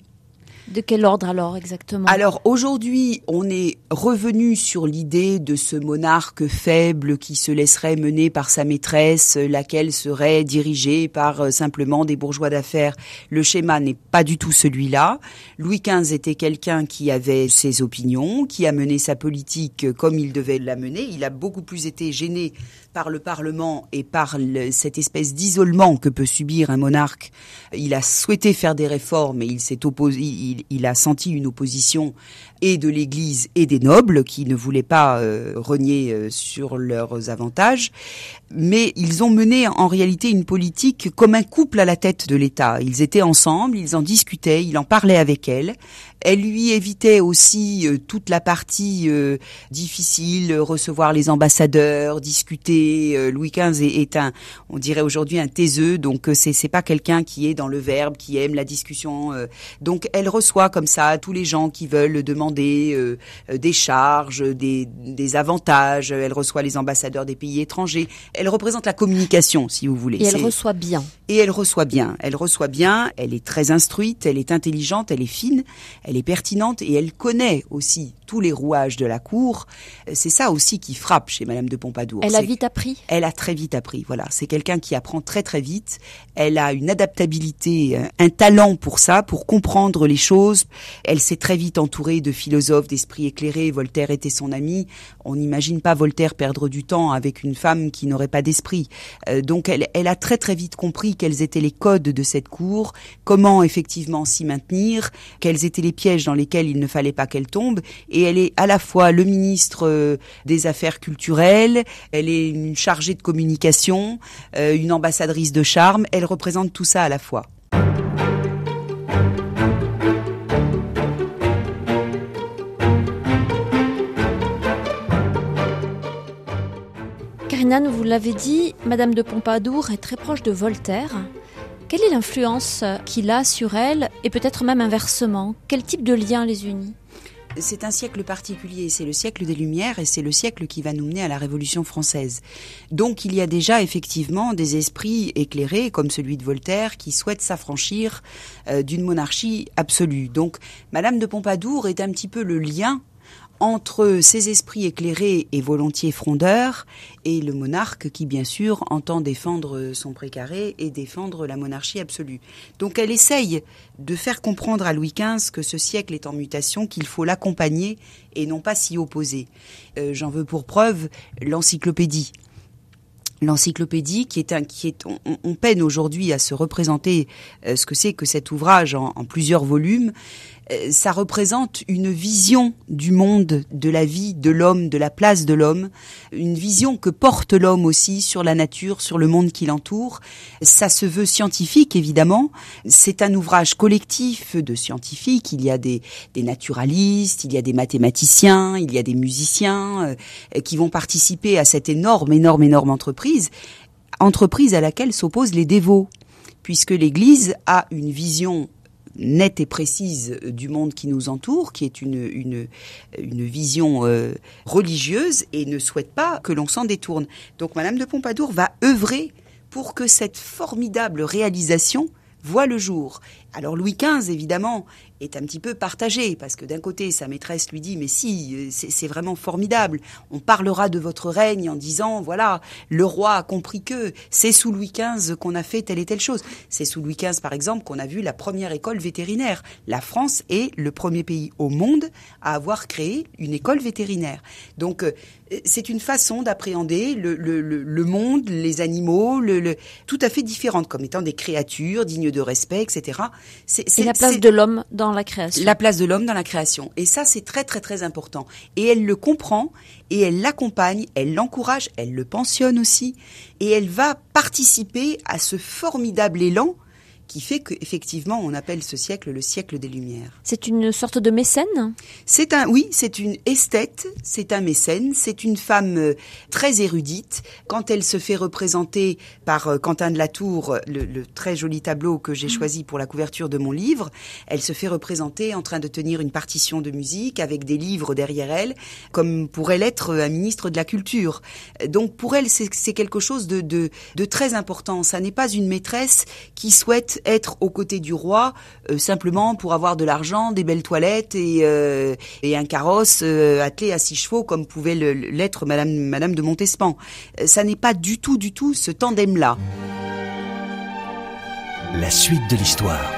de quel ordre alors exactement? Alors aujourd'hui, on est revenu sur l'idée de ce monarque faible qui se laisserait mener par sa maîtresse, laquelle serait dirigée par euh, simplement des bourgeois d'affaires. Le schéma n'est pas du tout celui-là. Louis XV était quelqu'un qui avait ses opinions, qui a mené sa politique comme il devait la mener. Il a beaucoup plus été gêné par le Parlement et par cette espèce d'isolement que peut subir un monarque. Il a souhaité faire des réformes et il s'est opposé, il, a senti une opposition et de l'Église et des nobles qui ne voulaient pas euh, renier euh, sur leurs avantages. Mais ils ont mené en réalité une politique comme un couple à la tête de l'État. Ils étaient ensemble, ils en discutaient, il en parlait avec elle. Elle lui évitait aussi euh, toute la partie euh, difficile, recevoir les ambassadeurs, discuter. Euh, Louis XV est, un, on dirait aujourd'hui un taiseux, donc c'est c'est pas quelqu'un qui est dans le verbe, qui aime la discussion. donc elle reçoit comme ça tous les gens qui veulent demander des charges, des, des avantages. Elle reçoit les ambassadeurs des pays étrangers. Elle représente la communication, si vous voulez. Et elle reçoit bien. Et elle reçoit bien. Elle reçoit bien. Elle est très instruite. Elle est intelligente. Elle est fine elle est pertinente et elle connaît aussi tous les rouages de la cour. C'est ça aussi qui frappe chez Madame de Pompadour. Elle a vite appris. Elle a très vite appris. Voilà, c'est quelqu'un qui apprend très très vite. Elle a une adaptabilité, un talent pour ça, pour comprendre les choses. Elle s'est très vite entourée de philosophes, d'esprits éclairés. Voltaire était son ami. On n'imagine pas Voltaire perdre du temps avec une femme qui n'aurait pas d'esprit. Euh, donc elle, elle a très très vite compris quels étaient les codes de cette cour, comment effectivement s'y maintenir, quels étaient les pièges dans lesquels il ne fallait pas qu'elle tombe. Et elle est à la fois le ministre euh, des Affaires culturelles, elle est une chargée de communication, euh, une ambassadrice de charme. Elle représente tout ça à la fois. Karina, vous l'avez dit, Madame de Pompadour est très proche de Voltaire. Quelle est l'influence qu'il a sur elle et peut-être même inversement? Quel type de lien les unit? C'est un siècle particulier, c'est le siècle des Lumières et c'est le siècle qui va nous mener à la Révolution française. Donc il y a déjà effectivement des esprits éclairés comme celui de Voltaire qui souhaitent s'affranchir euh, d'une monarchie absolue. Donc Madame de Pompadour est un petit peu le lien entre ces esprits éclairés et volontiers frondeurs et le monarque qui, bien sûr, entend défendre son précaré et défendre la monarchie absolue. Donc elle essaye de faire comprendre à Louis XV que ce siècle est en mutation, qu'il faut l'accompagner et non pas s'y opposer. Euh, j'en veux pour preuve l'encyclopédie l'encyclopédie qui est un qui est on, peine aujourd'hui à se représenter euh, ce que c'est que cet ouvrage en plusieurs volumes ça représente une vision du monde, de la vie, de l'homme, de la place de l'homme, une vision que porte l'homme aussi sur la nature, sur le monde qui l'entoure. Ça se veut scientifique, évidemment. C'est un ouvrage collectif de scientifiques. Il y a des, des naturalistes, il y a des mathématiciens, il y a des musiciens euh, qui vont participer à cette énorme, énorme, énorme entreprise, entreprise à laquelle s'opposent les dévots puisque l'Église a une vision nette et précise du monde qui nous entoure, qui est une, une, vision euh, religieuse et ne souhaite pas que l'on s'en détourne. Donc Madame de Pompadour va œuvrer pour que cette formidable réalisation voit le jour. Alors Louis XV, évidemment, est un petit peu partagé, parce que d'un côté, sa maîtresse lui dit, mais si, euh, c'est vraiment formidable, on parlera de votre règne en disant, voilà, le roi a compris que c'est sous Louis XV qu'on a fait telle et telle chose. C'est sous Louis XV, par exemple, qu'on a vu la première école vétérinaire. La France est le premier pays au monde à avoir créé une école vétérinaire. Donc, euh, c'est une façon d'appréhender le, le, le, monde, les animaux, le, tout à fait différente, comme étant des créatures dignes de respect, etc. C'est la place de l'homme dans la création. La place de l'homme dans la création. Et ça, c'est très, très, très important. Et elle le comprend, et elle l'accompagne, elle l'encourage, elle le pensionne aussi, et elle va participer à ce formidable élan qui fait qu'effectivement on appelle ce siècle le siècle des Lumières. C'est une sorte de mécène? C'est un, oui, c'est une esthète, c'est un mécène, c'est une femme euh, très érudite. Quand elle se fait représenter par euh, Quentin de la Tour, le, le très joli tableau que j'ai mm. choisi pour la couverture de mon livre, elle se fait représenter en train de tenir une partition de musique avec des livres derrière elle, comme pourrait l'être un ministre de la Culture. Donc pour elle, c'est quelque chose de, de, de très important. Ça n'est pas une maîtresse qui souhaite être aux côtés du roi euh, simplement pour avoir de l'argent, des belles toilettes et, euh, et un carrosse euh, attelé à six chevaux comme pouvait l'être Madame, Madame de Montespan. ça n'est pas du tout, du tout ce tandem-là. La suite de l'histoire.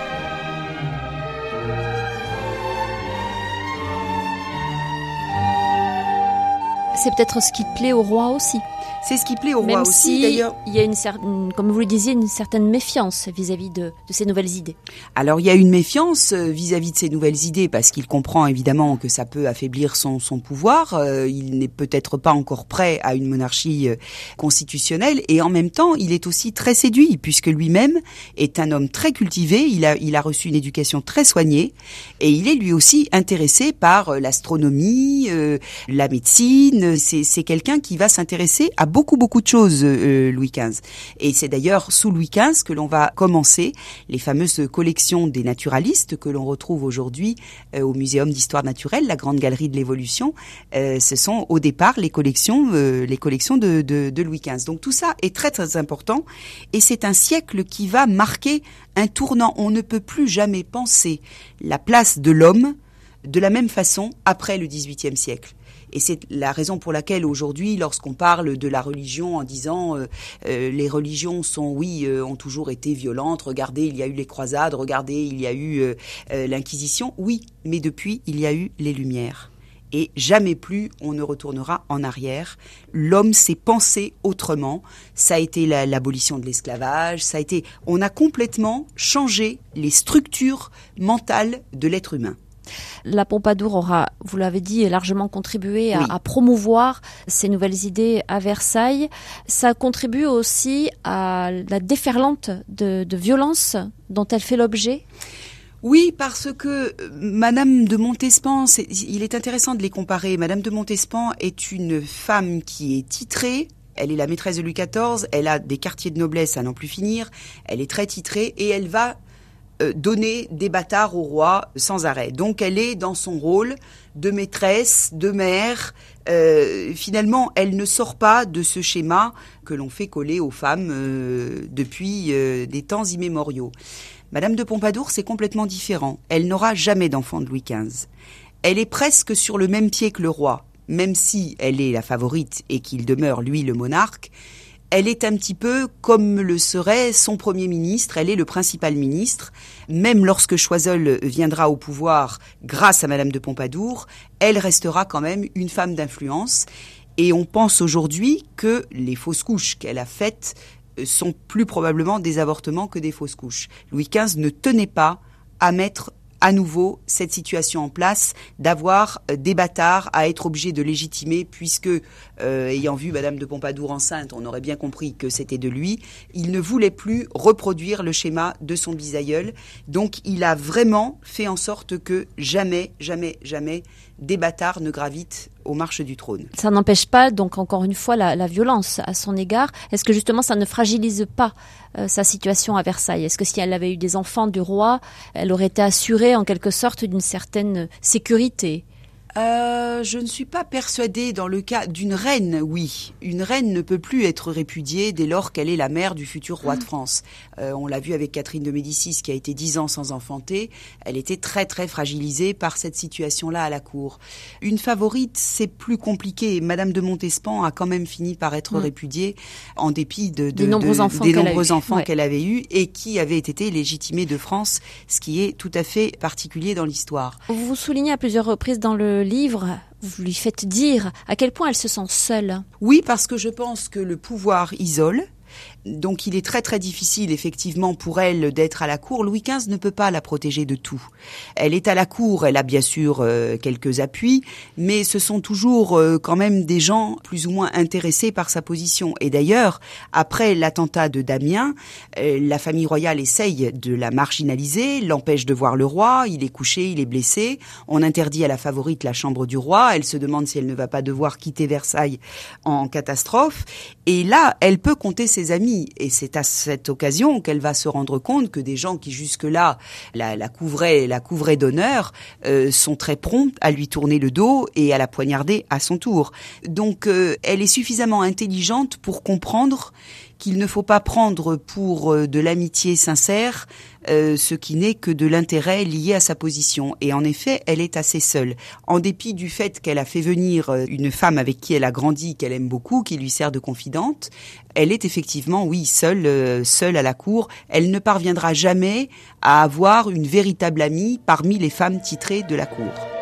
C'est peut-être ce qui plaît au roi aussi. C'est ce qui plaît au roi aussi, d'ailleurs. Il y a une certaine, comme vous le disiez, une certaine méfiance vis-à-vis de, de, ces nouvelles idées. Alors il y a une méfiance euh, vis-à-vis de ces nouvelles idées parce qu'il comprend évidemment que ça peut affaiblir son, son pouvoir. Euh, il n'est peut-être pas encore prêt à une monarchie euh, constitutionnelle et en même temps il est aussi très séduit puisque lui-même est un homme très cultivé. Il a, il a reçu une éducation très soignée et il est lui aussi intéressé par l'astronomie, la médecine. C'est quelqu'un qui va s'intéresser à beaucoup beaucoup de choses euh, Louis XV. Et c'est d'ailleurs sous Louis XV que l'on va commencer les fameuses collections des naturalistes que l'on retrouve aujourd'hui euh, au Muséum d'histoire naturelle, la grande galerie de l'évolution. Euh, ce sont au départ les collections les collections de, de Louis XV. Donc tout ça est très très important et c'est un siècle qui va marquer un tournant. On ne peut plus jamais penser la place de l'homme de la même façon après le XVIIIe siècle. Et c'est la raison pour laquelle aujourd'hui, lorsqu'on parle de la religion en disant euh, euh, les religions sont, oui, euh, ont toujours été violentes, regardez, il y a eu les croisades, regardez, il y a eu l'Inquisition, oui, mais depuis, il y a eu les Lumières. Et jamais plus on ne retournera en arrière. L'homme s'est pensé autrement. Ça a été l'abolition de l'esclavage. Ça a été, on a complètement changé les structures mentales de l'être humain. La Pompadour aura, vous l'avez dit, largement contribué à, promouvoir ces nouvelles idées à Versailles. Ça contribue aussi à la déferlante de, de violence dont elle fait l'objet. Oui, parce que euh, Madame de Montespan, il est intéressant de les comparer. Madame de Montespan est une femme qui est titrée, elle est la maîtresse de Louis XIV, elle a des quartiers de noblesse à n'en plus finir, elle est très titrée et elle va donner des bâtards au roi sans arrêt. Donc elle est dans son rôle de maîtresse, de mère. Euh, finalement, elle ne sort pas de ce schéma que l'on fait coller aux femmes euh, depuis des temps immémoriaux. Madame de Pompadour, c'est complètement différent. Elle n'aura jamais d'enfant de Louis XV. Elle est presque sur le même pied que le roi, même si elle est la favorite et qu'il demeure lui le monarque elle est un petit peu comme le serait son premier ministre, elle est le principal ministre. Même lorsque Choiseul viendra au pouvoir grâce à Madame de Pompadour, elle restera quand même une femme d'influence. Et on pense aujourd'hui que les fausses couches qu'elle a faites sont plus probablement des avortements que des fausses couches. Louis XV ne tenait pas à mettre à nouveau cette situation en place d'avoir euh, des bâtards à être obligés de légitimer puisque euh, ayant vu Madame de Pompadour enceinte, on aurait bien compris que c'était de lui. Il ne voulait plus reproduire le schéma de son bisaïeul. Donc il a vraiment fait en sorte que jamais, jamais, jamais des bâtards ne gravitent aux marches du trône. Ça n'empêche pas, donc encore une fois, la, violence à son égard. Est-ce que justement ça ne fragilise pas euh, sa situation à Versailles? Est-ce que si elle avait eu des enfants du roi, elle aurait été assurée en quelque sorte d'une certaine sécurité? Euh, je ne suis pas persuadée dans le cas d'une reine, oui. Une reine ne peut plus être répudiée dès lors qu'elle est la mère du futur roi de France. Euh, on l'a vu avec Catherine de Médicis qui a été dix ans sans enfanter. Elle était très très fragilisée par cette situation-là à la cour. Une favorite, c'est plus compliqué. Madame de Montespan a quand même fini par être Mm. répudiée en dépit de, de- Des nombreux de- enfants qu'elle nombreux eus. enfants Ouais. qu'elle avait eus et qui avaient été légitimés de France, ce qui est tout à fait particulier dans l'histoire. Vous vous soulignez à plusieurs reprises dans le livre, vous lui faites dire à quel point elle se sent seule. Oui, parce que je pense que le pouvoir isole. Donc il est très très difficile effectivement pour elle d'être à la cour. Louis XV ne peut pas la protéger de tout. Elle est à la cour, elle a bien sûr euh, quelques appuis, mais ce sont toujours euh, quand même des gens plus ou moins intéressés par sa position. Et d'ailleurs, après l'attentat de Damien, euh, la famille royale essaye de la marginaliser, l'empêche de voir le roi, il est couché, il est blessé, on interdit à la favorite la chambre du roi, elle se demande si elle ne va pas devoir quitter Versailles en catastrophe, et là, elle peut compter ses amis, et c'est à cette occasion qu'elle va se rendre compte que des gens qui jusque-là la, couvraient, la couvraient d'honneur, euh, sont très prompts à lui tourner le dos et à la poignarder à son tour. Donc, euh, elle est suffisamment intelligente pour comprendre qu'il ne faut pas prendre pour euh, de l'amitié sincère euh, ce qui n'est que de l'intérêt lié à sa position. Et en effet, elle est assez seule. En dépit du fait qu'elle a fait venir euh, une femme avec qui elle a grandi, qu'elle aime beaucoup, qui lui sert de confidente, elle est effectivement, oui, seule, euh, seule à la cour. Elle ne parviendra jamais à avoir une véritable amie parmi les femmes titrées de la cour.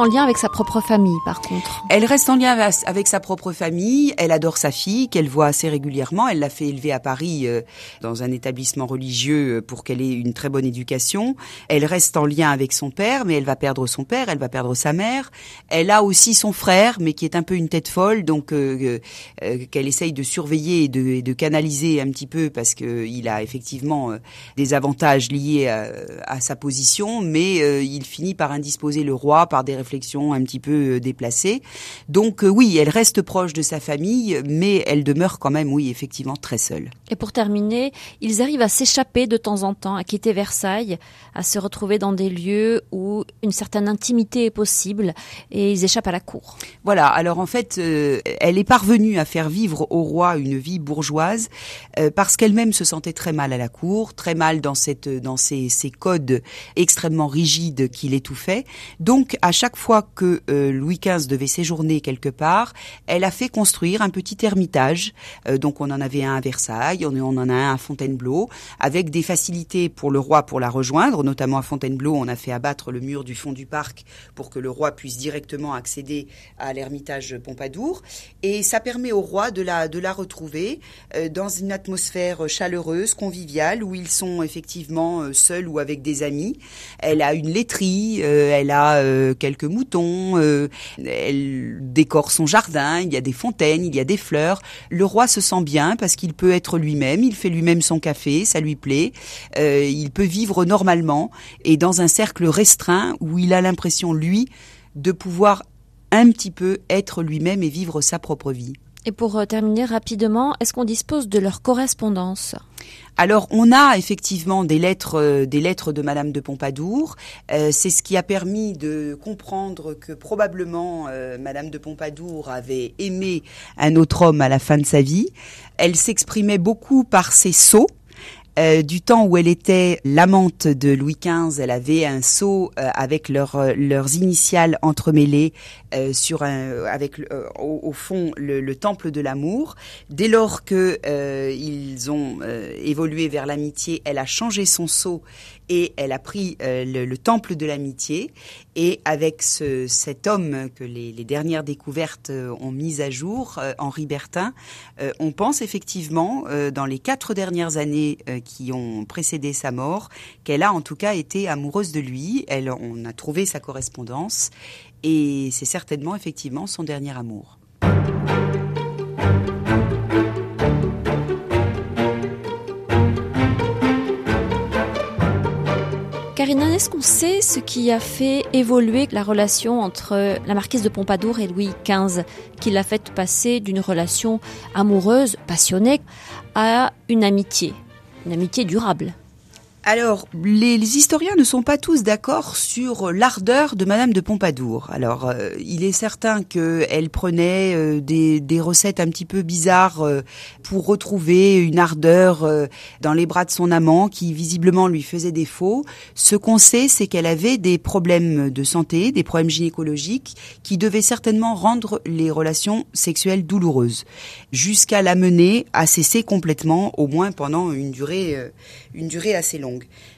En lien avec sa propre famille, par contre. Elle reste en lien avec- sa propre famille. Elle adore sa fille, qu'elle voit assez régulièrement. Elle l'a fait élever à Paris euh, dans un établissement religieux euh, pour qu'elle ait une très bonne éducation. Elle reste en lien avec son père, mais elle va perdre son père, elle va perdre sa mère. Elle a aussi son frère, mais qui est un peu une tête folle, donc euh, euh, qu'elle essaye de surveiller et de, et de canaliser un petit peu parce que il a effectivement euh, des avantages liés à, à sa position, mais euh, il finit par indisposer le roi par des réflexions un petit peu euh, déplacées. Donc euh, oui, elle reste proche de sa famille, mais elle demeure quand même, oui, effectivement, très seule. Et pour terminer, ils arrivent à s'échapper de temps en temps, à quitter Versailles, à se retrouver dans des lieux où une certaine intimité est possible, et ils échappent à la cour. Voilà, alors en fait, euh, elle est parvenue à faire vivre au roi une vie bourgeoise euh, parce qu'elle-même se sentait très mal à la cour, très mal dans cette dans ces, ces codes extrêmement rigides qui l'étouffaient. Donc à chaque fois que euh, Louis XV devait séjourner quelque part, elle a fait construire un petit ermitage. Euh, donc on en avait un à Versailles, on, en a un à Fontainebleau, avec des facilités pour le roi pour la rejoindre, notamment à Fontainebleau, on a fait abattre le mur du fond du parc pour que le roi puisse directement accéder à l'ermitage Pompadour. Et ça permet au roi de la, de la retrouver euh, dans une atmosphère chaleureuse, conviviale, où ils sont effectivement seuls ou avec des amis. Elle a une laiterie, elle a quelques moutons, euh, elle décore son jardin, il y a des fontaines, il y a des fleurs. Le roi se sent bien parce qu'il peut être lui-même, il fait lui-même son café, ça lui plaît, euh, il peut vivre normalement et dans un cercle restreint où il a l'impression, lui, de pouvoir un petit peu être lui-même et vivre sa propre vie. Et pour euh, terminer rapidement, est-ce qu'on dispose de leur correspondance? Alors, on a effectivement des lettres, euh, des lettres de Madame de Pompadour. Euh, c'est ce qui a permis de comprendre que probablement Madame de Pompadour avait aimé un autre homme à la fin de sa vie. Elle s'exprimait beaucoup par ses sceaux. Du temps où elle était l'amante de Louis XV, elle avait un sceau avec leurs initiales entremêlées euh, sur un, avec euh, au, au fond le, le temple de l'amour. Dès lors que euh, ils ont euh, évolué vers l'amitié, elle a changé son sceau et elle a pris euh, le, le temple de l'amitié. Et avec ce, cet homme que les, les dernières découvertes euh, ont mis à jour, euh, Henri Bertin, euh, on pense effectivement, euh, dans les quatre dernières années euh, qui ont précédé sa mort, qu'elle a en tout cas été amoureuse de lui. Elle, on a trouvé sa correspondance et c'est certainement effectivement son dernier amour. Karina, est-ce qu'on sait ce qui a fait évoluer la relation entre la marquise de Pompadour et Louis XV, qui l'a fait passer d'une relation amoureuse, passionnée, à une amitié, une amitié durable? Alors, les, historiens ne sont pas tous d'accord sur l'ardeur de Madame de Pompadour. Alors, euh, il est certain qu'elle prenait euh, des, recettes un petit peu bizarres euh, pour retrouver une ardeur dans les bras de son amant qui visiblement lui faisait défaut. Ce qu'on sait, c'est qu'elle avait des problèmes de santé, des problèmes gynécologiques qui devaient certainement rendre les relations sexuelles douloureuses, jusqu'à la mener à cesser complètement, au moins pendant une durée, une durée assez longue.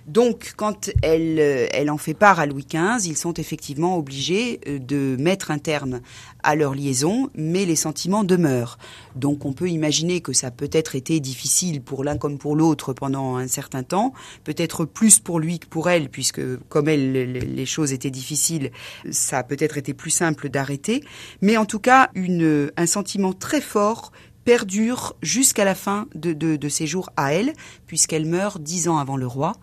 Donc, quand elle, euh, elle en fait part à Louis XV, ils sont effectivement obligés euh, de mettre un terme à leur liaison, mais les sentiments demeurent. Donc, on peut imaginer que ça peut être été difficile pour l'un comme pour l'autre pendant un certain temps, peut-être plus pour lui que pour elle, puisque comme elle, les choses étaient difficiles, ça a peut-être été plus simple d'arrêter. Mais en tout cas, un sentiment très fort perdure jusqu'à la fin de, de, de, ses jours à elle, puisqu'elle meurt dix ans avant le roi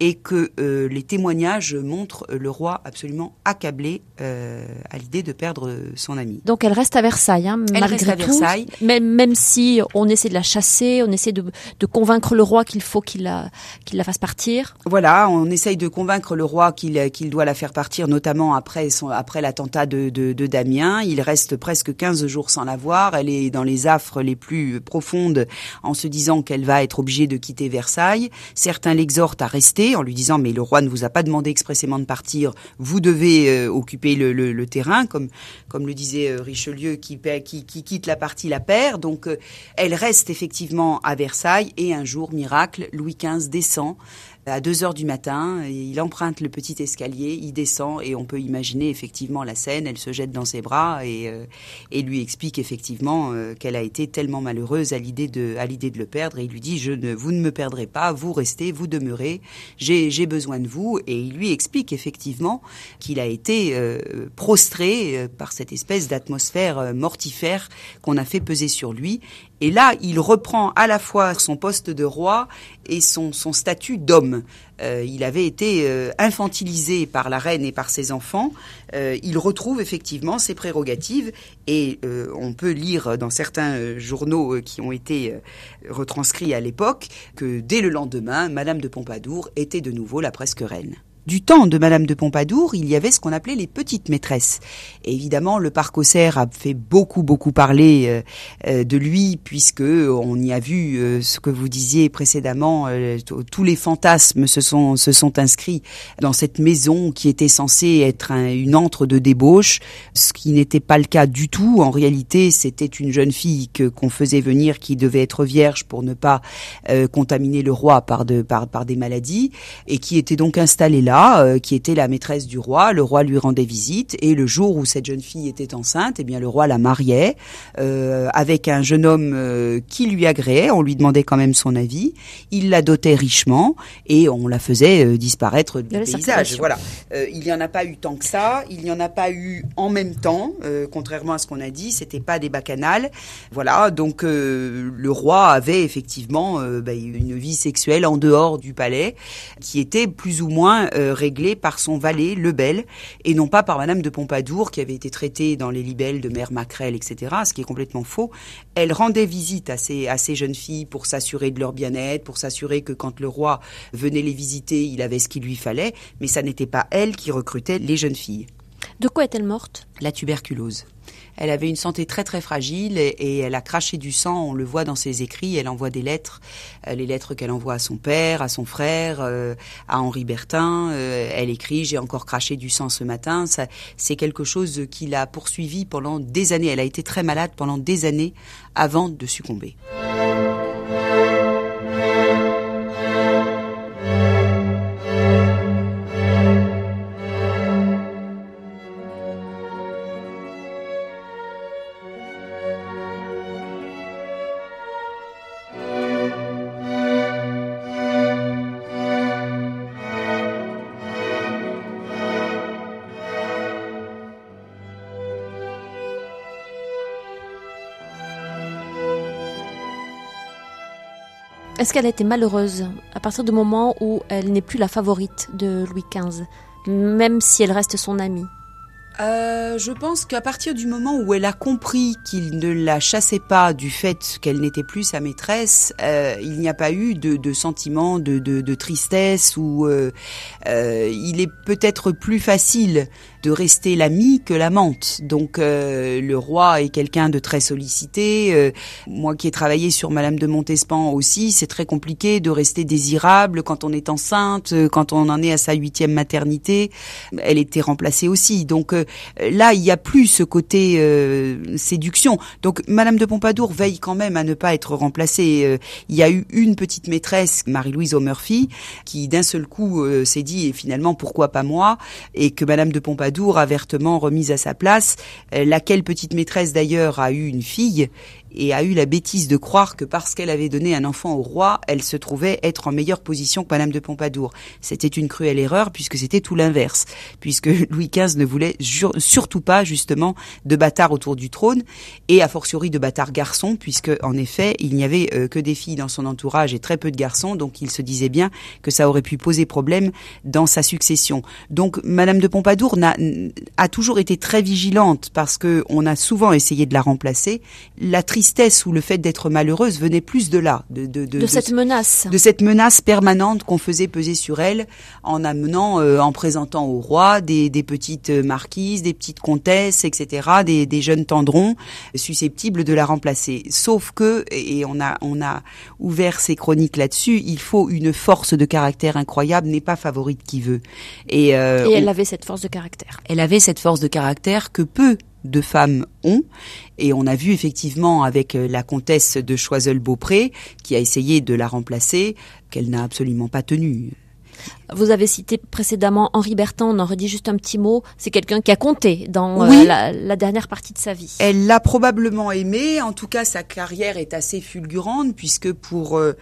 et que euh, les témoignages montrent le roi absolument accablé euh, à l'idée de perdre son ami. Donc elle reste à Versailles, hein, elle reste à Versailles. Même, même si on essaie de la chasser, on essaie de, de convaincre le roi qu'il faut qu'il la, qu'il la fasse partir. Voilà, on essaye de convaincre le roi qu'il, qu'il doit la faire partir, notamment après, son, après l'attentat de, de, de Damien. Il reste presque 15 jours sans la voir. Elle est dans les affres les plus profondes en se disant qu'elle va être obligée de quitter Versailles. Certains l'exhortent à rester en lui disant mais le roi ne vous a pas demandé expressément de partir, vous devez euh, occuper le, terrain, comme comme le disait euh, Richelieu, qui, qui, qui, quitte la partie la perd. Donc euh, elle reste effectivement à Versailles et un jour miracle, Louis XV descend à 2 heures du matin, il emprunte le petit escalier, il descend et on peut imaginer effectivement la scène. Elle se jette dans ses bras et, euh, et lui explique effectivement euh, qu'elle a été tellement malheureuse à l'idée de à l'idée de le perdre. Et il lui dit je ne vous ne me perdrez pas, vous restez, vous demeurez. J'ai j'ai besoin de vous. Et il lui explique effectivement qu'il a été euh, prostré par cette espèce d'atmosphère mortifère qu'on a fait peser sur lui et là, il reprend à la fois son poste de roi et son, statut d'homme. Euh, il avait été euh, infantilisé par la reine et par ses enfants. Euh, il retrouve effectivement ses prérogatives et on peut lire dans certains journaux qui ont été retranscrits à l'époque que dès le lendemain, Madame de Pompadour était de nouveau la presque reine du temps de Madame de Pompadour, il y avait ce qu'on appelait les petites maîtresses. Évidemment, le parc Auxerre a fait beaucoup, beaucoup parler euh, euh, de lui, puisque on y a vu euh, ce que vous disiez précédemment. tous les fantasmes se sont se sont inscrits dans cette maison qui était censée être une antre de débauche, ce qui n'était pas le cas du tout. En réalité, c'était une jeune fille que qu'on faisait venir, qui devait être vierge pour ne pas contaminer le roi par de par des maladies, et qui était donc installée là euh, qui était la maîtresse du roi. Le roi lui rendait visite et le jour où cette jeune fille était enceinte, eh bien le roi la mariait euh, avec un jeune homme euh, qui lui agréait. On lui demandait quand même son avis. Il la dotait richement et on la faisait disparaître du paysage. Voilà. il n'y en a pas eu tant que ça. Il n'y en a pas eu en même temps, contrairement à ce qu'on a dit. C'était pas des bacchanales. Voilà. Donc le roi avait effectivement bah, une vie sexuelle en dehors du palais qui était plus ou moins euh, réglé par son valet Lebel et non pas par Madame de Pompadour qui avait été traitée dans les libelles de Mère Macrel, etc. Ce qui est complètement faux. Elle rendait visite à ces, à ces jeunes filles pour s'assurer de leur bien-être, pour s'assurer que quand le roi venait les visiter, il avait ce qu'il lui fallait, mais ça n'était pas elle qui recrutait les jeunes filles. De quoi est-elle morte? La tuberculose. Elle avait une santé très très fragile et, elle a craché du sang. On le voit dans ses écrits. Elle envoie des lettres, euh, les lettres qu'elle envoie à son père, à son frère, euh, à Henri Bertin. Euh, elle écrit "J'ai encore craché du sang ce matin." c'est quelque chose qui l'a poursuivie pendant des années. Elle a été très malade pendant des années avant de succomber. Est-ce qu'elle a été malheureuse à partir du moment où elle n'est plus la favorite de Louis XV, même si elle reste son amie? Euh, je pense qu'à partir du moment où elle a compris qu'il ne la chassait pas du fait qu'elle n'était plus sa maîtresse, euh, il n'y a pas eu de, sentiment de, tristesse ou euh il est peut-être plus facile de rester l'ami que l'amante. Donc euh, le roi est quelqu'un de très sollicité. Euh, moi qui ai travaillé sur Madame de Montespan aussi, c'est très compliqué de rester désirable quand on est enceinte, euh, quand on en est à sa huitième maternité. Elle était remplacée aussi. Donc là, il n'y a plus ce côté séduction. Donc Madame de Pompadour veille quand même à ne pas être remplacée. il y a eu une petite maîtresse, Marie-Louise O'Murphy, qui d'un seul coup s'est dit et finalement pourquoi pas moi, et que Madame de Pompadour avertement remise à sa place, euh, laquelle petite maîtresse d'ailleurs a eu une fille et a eu la bêtise de croire que parce qu'elle avait donné un enfant au roi, elle se trouvait être en meilleure position que Madame de Pompadour. C'était une cruelle erreur puisque c'était tout l'inverse, puisque Louis XV ne voulait surtout pas justement de bâtards autour du trône et a fortiori de bâtards garçons puisque en effet il n'y avait euh, que des filles dans son entourage et très peu de garçons, donc il se disait bien que ça aurait pu poser problème dans sa succession. Donc Madame de Pompadour a, toujours été très vigilante parce que on a souvent essayé de la remplacer. La tristesse ou le fait d'être malheureuse venait plus de là, de, de, de, de cette menace, de cette menace permanente qu'on faisait peser sur elle en amenant, euh, en présentant au roi des, des, petites marquises, des petites comtesses, etc., des, des, jeunes tendrons susceptibles de la remplacer. Sauf que, et on a on a ouvert ces chroniques là-dessus, il faut une force de caractère incroyable, n'est pas favorite qui veut. Et, euh, et elle avait cette force de caractère. Elle avait cette force de caractère que peu de femmes ont. Et on a vu effectivement avec euh, la comtesse de Choiseul-Beaupré, qui a essayé de la remplacer, qu'elle n'a absolument pas tenu. Vous avez cité précédemment Henri Bertin, on en redit juste un petit mot. C'est quelqu'un qui a compté dans euh, la, dernière partie de sa vie. Elle l'a probablement aimé. En tout cas, sa carrière est assez fulgurante puisque pour euh,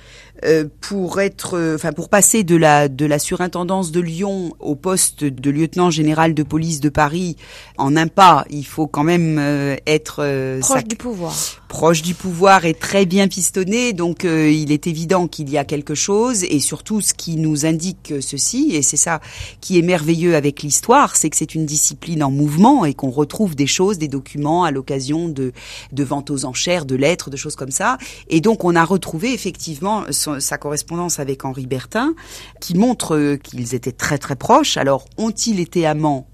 euh, pour être, enfin pour passer de la de la surintendance de Lyon au poste de lieutenant général de police de Paris en un pas, il faut quand même être proche du pouvoir. Proche du pouvoir et très bien pistonné. Donc, il est évident qu'il y a quelque chose et surtout ce qui nous indique ceci, et c'est ça qui est merveilleux avec l'histoire, c'est que c'est une discipline en mouvement et qu'on retrouve des choses, des documents à l'occasion de, ventes aux enchères, de lettres, de choses comme ça. Et donc on a retrouvé effectivement sa correspondance avec Henri Bertin, qui montre qu'ils étaient très très proches. Alors ont-ils été amants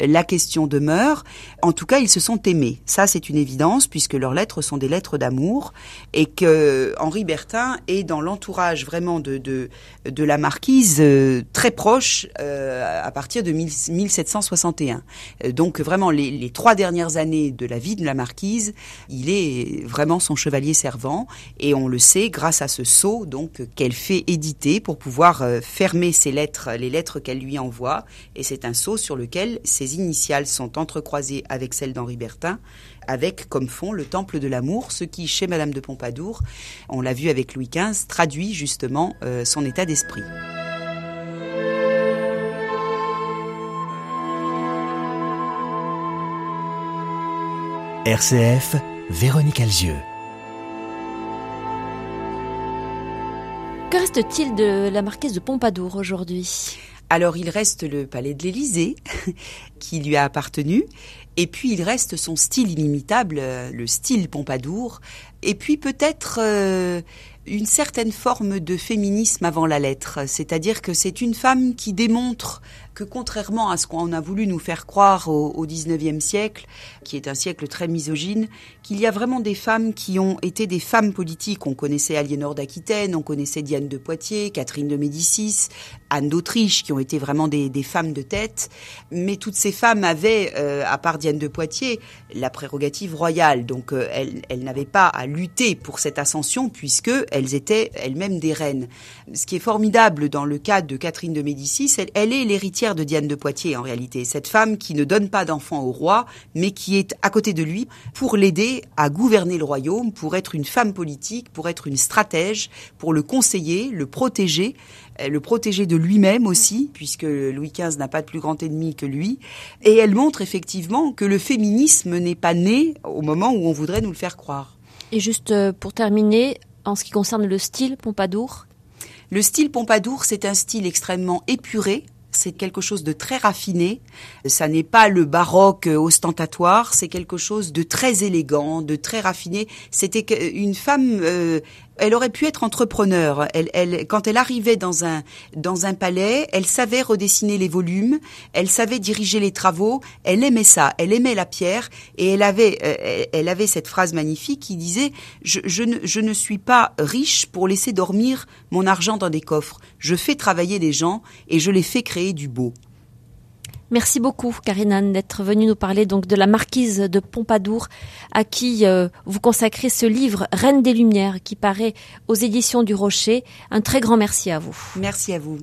la question demeure. En tout cas, ils se sont aimés. Ça, c'est une évidence puisque leurs lettres sont des lettres d'amour et que Henri Bertin est dans l'entourage vraiment de, de, de la marquise euh, très proche euh, à partir de 1761. Euh, donc vraiment les, trois dernières années de la vie de la marquise, il est vraiment son chevalier servant et on le sait grâce à ce sceau donc qu'elle fait éditer pour pouvoir fermer ses lettres, les lettres qu'elle lui envoie et c'est un sceau sur lequel initiales sont entrecroisées avec celles d'Henri Bertin, avec comme fond le temple de l'amour, ce qui, chez Madame de Pompadour, on l'a vu avec Louis XV, traduit justement euh, son état d'esprit. RCF, Véronique Alzieux. Que reste-t-il de la marquise de Pompadour aujourd'hui? Alors il reste le palais de l'Élysée qui lui a appartenu, et puis il reste son style inimitable, euh, le style Pompadour, et puis peut-être euh, une certaine forme de féminisme avant la lettre, c'est-à-dire que c'est une femme qui démontre que contrairement à ce qu'on a voulu nous faire croire au, XIXe siècle, qui est un siècle très misogyne, qu'il y a vraiment des femmes qui ont été des femmes politiques. On connaissait Aliénor d'Aquitaine, on connaissait Diane de Poitiers, Catherine de Médicis, Anne d'Autriche, qui ont été vraiment des, femmes de tête. Mais toutes ces femmes avaient, euh, à part Diane de Poitiers, la prérogative royale. Donc euh, elles, elles n'avaient pas à lutter pour cette ascension puisque elles étaient elles-mêmes des reines. Ce qui est formidable dans le cas de Catherine de Médicis, elle est l'héritière de Diane de Poitiers en réalité, cette femme qui ne donne pas d'enfant au roi, mais qui est à côté de lui pour l'aider à gouverner le royaume, pour être une femme politique, pour être une stratège, pour le conseiller, le protéger, euh, le protéger de lui-même aussi, puisque Louis XV n'a pas de plus grand ennemi que lui. Et elle montre effectivement que le féminisme n'est pas né au moment où on voudrait nous le faire croire. Et juste euh, pour terminer, en ce qui concerne le style Pompadour? Le style Pompadour, c'est un style extrêmement épuré, c'est quelque chose de très raffiné. Ça n'est pas le baroque ostentatoire, c'est quelque chose de très élégant, de très raffiné. C'était une femme, euh, elle aurait pu être entrepreneur. Elle, elle, quand elle arrivait dans un dans un palais, elle savait redessiner les volumes, elle savait diriger les travaux. Elle aimait ça, elle aimait la pierre et elle avait euh, elle avait cette phrase magnifique qui disait je, je, ne, je ne suis pas riche pour laisser dormir mon argent dans des coffres. Je fais travailler des gens et je les fais créer du beau. Merci beaucoup, Karina, d'être venue nous parler donc de la marquise de Pompadour, à qui euh, vous consacrez ce livre Reine des Lumières, qui paraît aux éditions du Rocher. Un très grand merci à vous. Merci à vous.